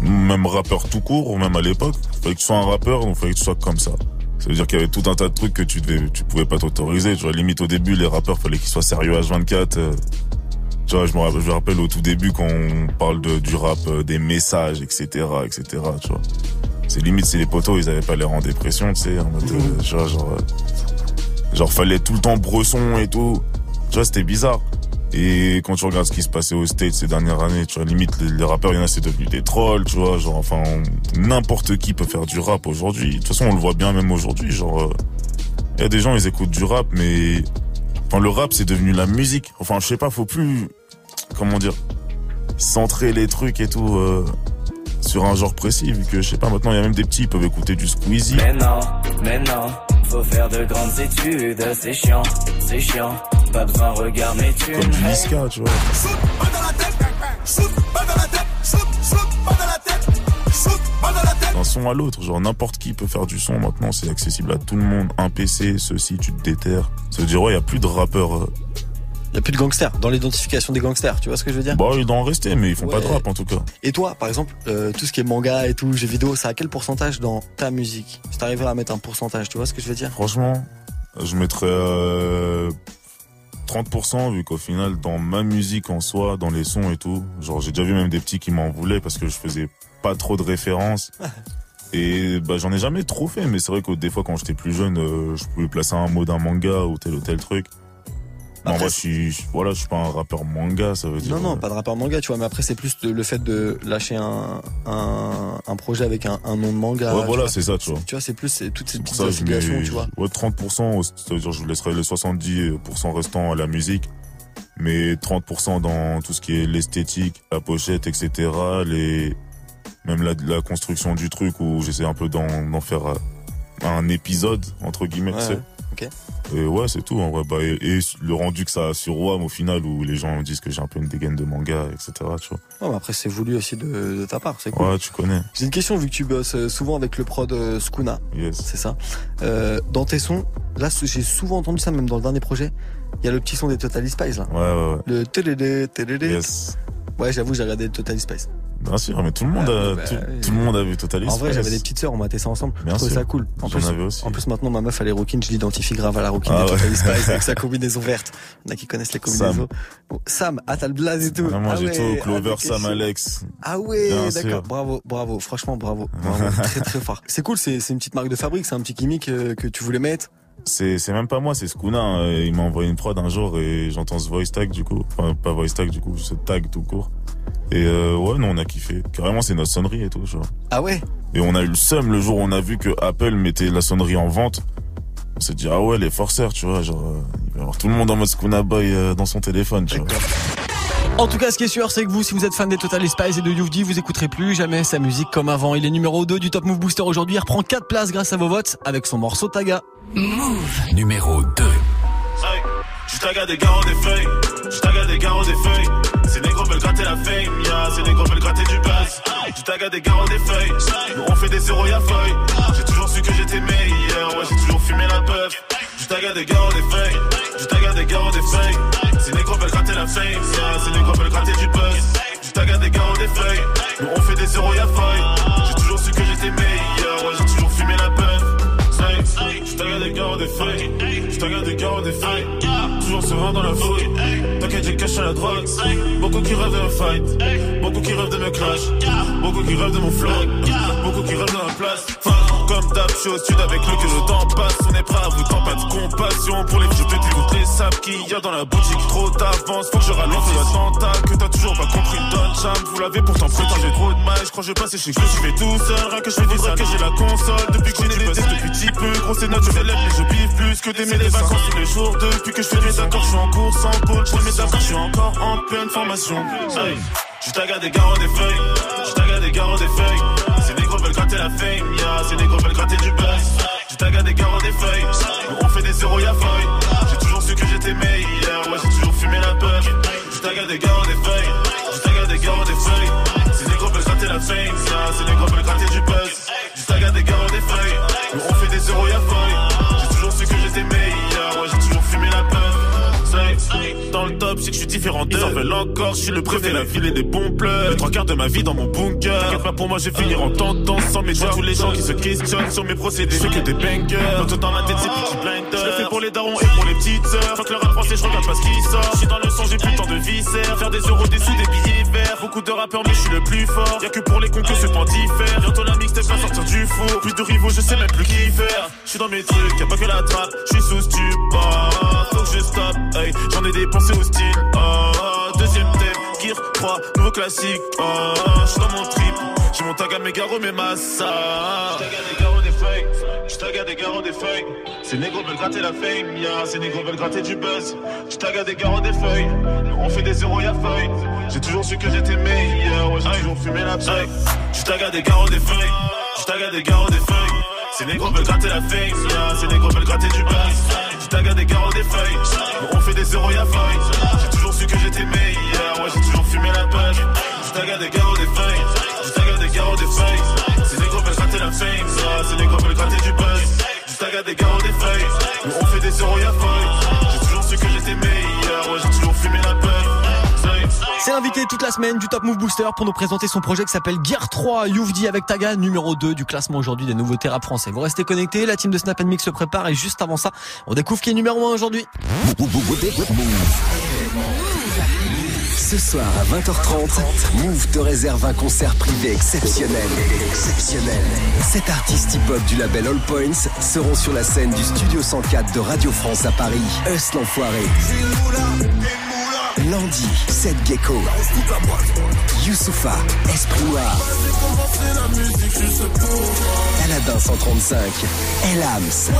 même rappeur tout court, ou même à l'époque, fallait que tu sois un rappeur, donc fallait que tu sois comme ça. Ça veut dire qu'il y avait tout un tas de trucs que tu devais, tu pouvais pas t'autoriser. Tu vois, limite au début, les rappeurs, fallait qu'ils soient sérieux H24. euh, tu vois, je me rappelle, je me rappelle au tout début quand on parle de, du rap, euh, des messages, etc., etc., tu vois. C'est limite, c'est les potos, ils avaient pas l'air en dépression, tu sais, en mode, euh, tu vois, genre, genre, fallait tout le temps bresson et tout. Tu vois, c'était bizarre. Et quand tu regardes ce qui se passait aux States ces dernières années, tu vois, limite, les, rappeurs, il y en a, c'est devenu des trolls, tu vois, genre, enfin, n'importe qui peut faire du rap aujourd'hui. De toute façon, on le voit bien même aujourd'hui, genre, euh, il y a des gens, ils écoutent du rap, mais, enfin, le rap, c'est devenu la musique. Enfin, je sais pas, faut plus, comment dire, centrer les trucs et tout, euh, sur un genre précis, vu que, je sais pas, maintenant, il y a même des petits, ils peuvent écouter du Squeezie. Mais non, mais non, faut faire de grandes études, c'est chiant, c'est chiant. Pas besoin, regarde mes thunes. Comme du Niska, tu vois. d'un son à l'autre. Genre n'importe qui peut faire du son maintenant, c'est accessible à tout le monde. Un PC, ceci, tu te déterres. Ça veut dire ouais, il y a plus de rappeurs. euh, Il y a plus de gangsters dans l'identification des gangsters. Tu vois ce que je veux dire? Bah, ils doivent en rester, mais ils font pas de rap en tout cas. Et toi, par exemple, euh, tout ce qui est manga et tout, jeux vidéo, ça a quel pourcentage dans ta musique? Si t'arrivais à mettre un pourcentage, tu vois ce que je veux dire? Franchement, je mettrais euh, 30% vu qu'au final, dans ma musique en soi, dans les sons et tout, genre j'ai déjà vu même des petits qui m'en voulaient parce que je faisais pas trop de références. (laughs) Et bah j'en ai jamais trop fait, mais c'est vrai que des fois quand j'étais plus jeune, euh, je pouvais placer un mot d'un manga ou tel ou tel truc. Mais en Après, vrai, je suis, je- voilà, je suis pas un rappeur manga, ça veut dire. Non, non, pas de rappeur manga, tu vois, mais après, c'est plus le fait de lâcher un, un, un projet avec un, un nom de manga. Ouais, voilà, c'est ça, tu vois. Tu vois, c'est plus toutes ces petites ça, mets tu vois. ouais, 30%, ça veut dire je laisserai les 70% restants à la musique, mais 30% dans tout ce qui est l'esthétique, la pochette, etc., les, même la, la construction du truc où j'essaie un peu d'en faire euh, un épisode, entre guillemets, tu sais. Ok. Et ouais, c'est tout, en vrai. Bah, et, et le rendu que ça a sur WAM au final, où les gens disent que j'ai un peu une dégaine de manga, etc., tu vois. Ouais, mais après, c'est voulu aussi de, de ta part, c'est cool. Ouais, tu connais. J'ai une question, vu que tu bosses euh, souvent avec le prod euh, Skuna. Yes. C'est ça. Euh, dans tes sons, là, j'ai souvent entendu ça, même dans le dernier projet. Il y a le petit son des Total Spice, là. Ouais, ouais, ouais. Le télélé, télélé. Yes. Ouais, j'avoue, j'ai regardé Total Spice. Bien sûr, mais tout le monde a, bah, tout, le monde a vu Total En vrai, j'avais des petites sœurs, on matait ça ensemble. Bien je trouvais sûr. ça cool. En plus, avais aussi. en plus, maintenant, ma meuf, elle est rouquine, je l'identifie grave à la rouquine Ah ouais. Total Spice avec sa (laughs) combinaison verte. Il y en a qui connaissent les combinaisons. Bon, Sam, ah, t'as le blaze et tout. Ah, moi, Ah j'ai ouais, tout. Clover, Sam, Alex. Ah ouais, d'accord. Bravo, bravo. Franchement, bravo. Bravo. (laughs) très, très fort. C'est cool, c'est c'est une petite marque de fabrique, c'est un petit gimmick euh, que tu voulais mettre. C'est, c'est même pas moi, c'est Skuna. hein. Il m'a envoyé une prod un jour et j'entends ce voice tag du coup. Enfin, pas voice tag du coup, ce tag tout court. Et euh, ouais, non, on a kiffé. Carrément, c'est notre sonnerie et tout, tu vois. Ah ouais? Et on a eu le seum le jour où on a vu que Apple mettait la sonnerie en vente. On s'est dit, ah ouais, les forceurs, tu vois, genre, euh, il va y avoir tout le monde en mode Skuna Boy euh, dans son téléphone, tu vois. En tout cas, ce qui est sûr, c'est que vous, si vous êtes fan des Total Spice et de Youvdi, vous écouterez plus jamais sa musique comme avant. Il est numéro 2 du Top Move Booster aujourd'hui. Il reprend 4 places grâce à vos votes avec son morceau Taga. Numéro 2. Hey, J'suis taga des garros des feuilles, j'suis taga des garros des feuilles. Ces négros veulent gratter la fame, ya, ces négros veulent gratter du buzz. J'suis taga des garros des feuilles, nous on fait des zéros y'a feuille. J'ai toujours su que j'étais meilleur, ouais j'ai toujours fumé la puff. J'suis taga des garros des feuilles, j'suis taga des garros des feuilles. Ces négros veulent gratter la fame, ya, ces négros veulent gratter du buzz. J'suis taga des garros des feuilles, nous on fait des zéros y'a feuille. J'ai toujours su que j'étais meilleur, ouais j'ai toujours fumé la puff. Je regarde des gars des feuilles, je regarde des gars des feuilles, toujours serein dans la fouille. T'inquiète, j'ai caché la drogue. Beaucoup qui rêvent de me fight, beaucoup qui rêvent de me clash, beaucoup qui rêvent de mon flow, beaucoup qui rêvent de ma place. Comme d'hab, je suis au sud avec lui que le temps passe. On est prêt à vous tant pas de compassion pour les vieux pétés, toutes les sables qu'il y a dans la boutique. Trop d'avance, faut que je ralente l'attentat que t'as toujours pas compris. Donne charme, vous l'avez pourtant pris. J'ai trop de mal, je crois que je vais passer chez que je fais tout seul. Rien que je fais des que j'ai la console. Depuis que j'ai des tests depuis petit peu, gros c'est notre je mais je biffe plus que d'aimer les vacances tous les jours. Depuis que je fais mes accords, je suis en course en pôle. Je mes accords, je suis encore en pleine formation. Je taga des garros des feuilles, je taga des garros des feuilles. Gratter la fame, yeah. Ces négros veulent gratter du buzz. Du tag à des garants des feuilles. Nous on fait des zéros, y'a feuille. J'ai toujours su que j'étais meilleur, ouais, j'ai toujours fumé la peur. Du tag à des garants des feuilles. Du tag à des garants des feuilles. Ces négros veulent gratter la fame, yeah. Ces négros veulent gratter du buzz. Du tag à des garants des feuilles. Nous on fait des zéros, y'a feuille. J'ai toujours su que j'étais meilleur, Dans le top, c'est que je suis différent d'eux. Ils en veulent encore, je suis le préfet, la ville et des bons pleurs. Les trois quarts de ma vie dans mon bunker. T'inquiète pas pour moi, je vais finir en tendance sans mes tous les gens qui se questionnent sur mes procédés. Je que des bangers. Quand dans ma tête, c'est petit blinder. Je le fais pour les darons et pour les petites sœurs. Faut que le rap français, je regarde pas ce qui sort. Je suis dans le son, j'ai plus le temps de viscères. Faire des euros, des sous, des billets verts. Beaucoup de rappeurs, mais je suis le plus fort. Y'a que pour les cons que ce temps diffère. Bientôt la mixtape va sortir du four. Plus de rivaux, je sais même plus qui faire. Je suis dans mes trucs, y'a pas que la trappe. Je suis sous stupor. Hey. J'en ai dépensé au style. Oh, deuxième thème, Gear 3, nouveau classique. Oh, je suis dans mon trip. J'ai mon tag à mes garros, mes massas. J'tag à des garros des feuilles. J'tag à des garros des feuilles. Ces négros veulent gratter la fame, yeah. Ces négros veulent gratter du buzz. J'tag à des garros des feuilles. Nous, on fait des zéros, y'a feuille. J'ai toujours su que j'étais meilleur, ouais, j'ai toujours fumé la paille. J'tag à des garros des feuilles. J'tag à des garros des feuilles. Ces négros veulent gratter la fame, yeah. Ces négros veulent gratter du buzz. À des garros des feuilles. Nous, on fait des zéros, y'a feuille. J'ai toujours su que j'étais meilleur, ouais, j'ai toujours fumé la page. J'tag à des garros des feuilles. J'tag à des garros des feuilles. Ces négros veulent gratter la fame, yeah. Ces négros veulent gratter du buzz. J'tag à des garros des feuilles. Nous, on fait des zéros, y'a feuille. J'ai toujours su que j'étais meilleur, ouais, j'ai toujours fumé la page. C'est l'invité toute la semaine du Top Move Booster pour nous présenter son projet qui s'appelle Gear 3 Youvdi avec Taga, numéro 2 du classement aujourd'hui des nouveautés rap français. Vous restez connectés, la team de Snap Mix se prépare et juste avant ça, on découvre qui est numéro 1 aujourd'hui. Ce soir à 20h30, Move te réserve un concert privé exceptionnel. Exceptionnel. Sept artistes hip-hop du label All Points seront sur la scène du Studio 104 de Radio France à Paris. Us l'enfoiré. Landy, Seth Gecko, Youssoufa, Esprit Noir, Aladin 135, Elams.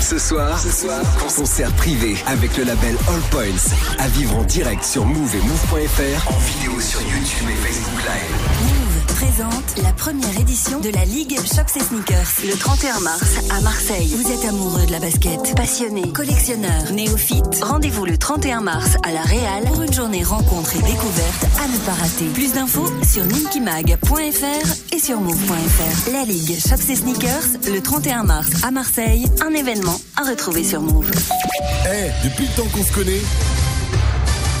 Ce soir, ce soir, concert privé avec le label All Points. À vivre en direct sur Move et Move.fr, en vidéo sur YouTube et Facebook Live. Présente la première édition de la Ligue Shops et Sneakers le 31 mars à Marseille. Vous êtes amoureux de la basket, passionné, collectionneur, néophyte. Rendez-vous le 31 mars à la Réal pour une journée rencontre et découverte à ne pas rater. Plus d'infos sur ninkimag.fr et sur move.fr. La Ligue Shops et Sneakers le 31 mars à Marseille, un événement à retrouver sur Move. Eh, depuis le temps qu'on se connaît,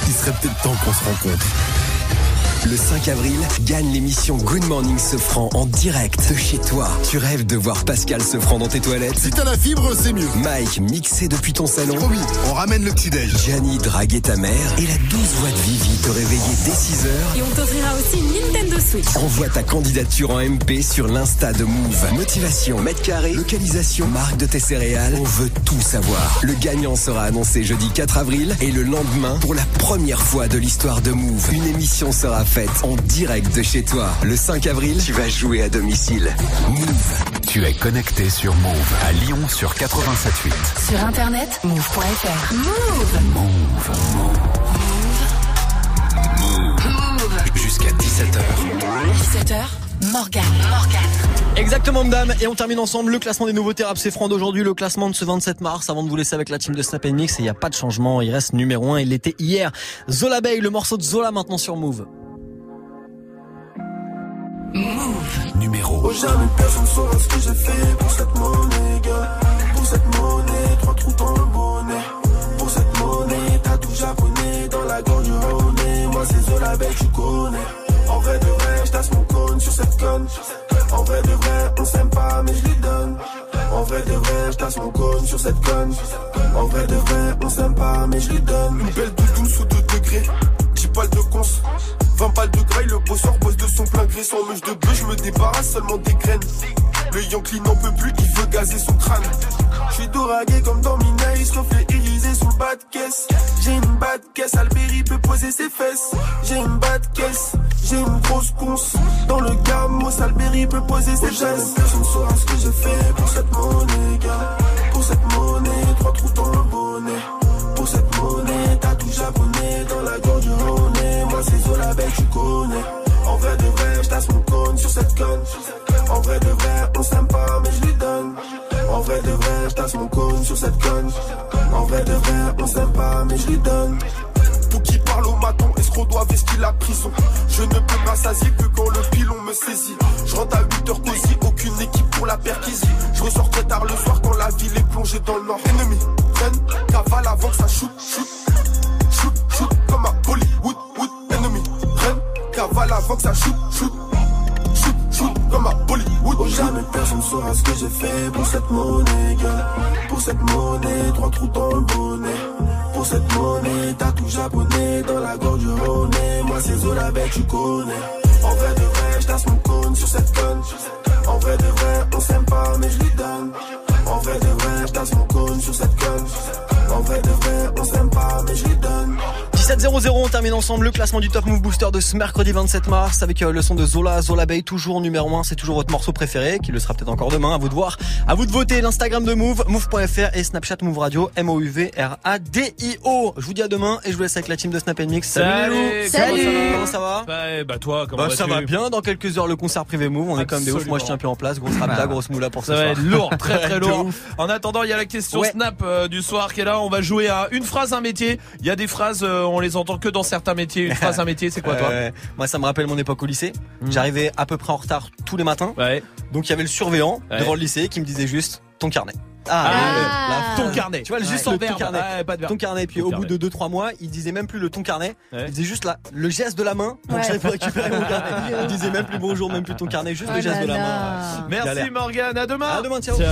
il serait peut-être temps qu'on se rencontre. Le 5 avril, gagne l'émission Good Morning Sofran en direct de chez toi. Tu rêves de voir Pascal Sofran dans tes toilettes? Si t'as la fibre, c'est mieux. Mike mixé depuis ton salon. Promis, on ramène le petit-déj. Gianni draguer ta mère. Et la douce voix de Vivi te réveiller dès 6 heures. Et on t'offrira aussi une Nintendo Switch. Envoie ta candidature en MP sur l'Insta de Move. Motivation, mètre carré, localisation, marque de tes céréales. On veut tout savoir. Le gagnant sera annoncé jeudi 4 avril et le lendemain, pour la première fois de l'histoire de Move, une émission sera faite en direct de chez toi. Le 5 avril, tu vas jouer à domicile. Move. Tu es connecté sur Move à Lyon sur 87.8. Sur internet, move.fr. Move Move. Jusqu'à 17h. 17h, Morgan. Morgan. Exactement, madame. Et on termine ensemble le classement des nouveautés rap c'est franc d'aujourd'hui, le classement de ce 27 mars. Avant de vous laisser avec la team de Snap Mix, il n'y a pas de changement. Il reste numéro 1. Il était hier. Zola Bay, le morceau de Zola maintenant sur Move. Move. Numéro Oh jamais personne saura ce que j'ai fait pour cette monnaie, gars. Pour cette monnaie, trois trous dans le bonnet. Pour cette monnaie, t'as tout japonais dans la gorge du. Moi c'est Zola Bay, tu connais. En vrai de vrai, j'tasse mon cône sur cette conne. En vrai de vrai, on s'aime pas, mais je lui donne. En vrai de vrai, j'tasse mon cône sur cette conne. En vrai de vrai, on s'aime pas, mais je lui donne. Une belle de 12 ou 2 degrés. 10 balles de cons. 20 balles de graille, le bosseur bosse de son plein gré. Sans mèche de bœuf, je me débarrasse seulement des graines. Le Yankee n'en peut plus, il veut gazer son crâne. Je suis doragué comme dans Minaïs, reflet irisé sous le bas de caisse. J'ai une bas de caisse, Alberi peut poser ses fesses. J'ai une bas de caisse, j'ai une grosse conce. Dans le gamos, Alberi peut poser ses fesses. Personne saura ce que j'ai fait pour cette monnaie, gars. Pour cette monnaie, trois trous dans le bonnet. Cette conne. En vrai de vrai, on s'aime pas, mais je lui donne. Pour qui parle au maton, escroc doit vestir la prison. Je ne peux me rassasier que quand le pilon me saisit. Je rentre à 8 heures cosy, aucune équipe pour la perquisie. Je ressors très tard le soir quand la ville est plongée dans le nord. Ennemi, freine, cavale avant que ça shoot, shoot. Shoot, shoot, comme à Bollywood, wood. Ennemi, freine, cavale avant que ça. Shoot, Jamais personne saura ce que j'ai fait pour cette monnaie. Pour cette monnaie, trois trous dans le bonnet. Pour cette monnaie, t'as tout japonais dans la gorge du Rhône. Moi, c'est Zola Bec, tu connais. En vrai de vrai, j'tasse mon cône sur cette conne. En vrai de vrai, on s'aime pas, mais je lui donne. En vrai de vrai, j'tasse mon cône sur cette conne. En vrai de vrai, on s'aime pas, mais je lui donne. 17-0-0, on termine ensemble le classement du Top Move Booster de ce mercredi 27 mars avec euh, le son de Zola, Zola Bay, toujours numéro 1, c'est toujours votre morceau préféré, qui le sera peut-être encore demain, à vous de voir. À vous de voter l'Instagram de Move, move.fr et Snapchat Move Radio, M-O-U-V-R-A-D-I-O. Je vous dis à demain et je vous laisse avec la team de Snap Mix. Salut, Lou. Salut. Comment ça va Bah, bah toi, comment Bah, ça va bien, dans quelques heures le concert privé Move, on est comme des ouf, moi je tiens plus en place, grosse rapta, grosse moula pour ce Ça va soir. être lourd, (laughs) très très lourd. En attendant, il y a la question Ouais. Snap euh, du soir qui est là. On va jouer à une phrase, un métier. Il y a des phrases, euh, on les entend que dans certains métiers. Une phrase, un métier, c'est quoi (laughs) toi Euh, Moi, ça me rappelle mon époque au lycée. Hmm. J'arrivais à peu près en retard tous les matins. Donc, il y avait le surveillant Ouais. devant le lycée qui me disait juste ton carnet. Ah, le- ton carnet. Tu vois, Ouais. juste le ton carnet. Ouais, pas de verbe. Ton carnet. Puis Ton au carnet. bout de 2-3 mois, il disait même plus le ton carnet. Ouais. Il disait juste là, le geste de la main. Donc, Ouais. j'avais pour récupérer mon carnet. Il disait même plus bonjour, même plus ton carnet, juste Oh le geste de la main. Merci. Morgane, à demain. À demain, ciao.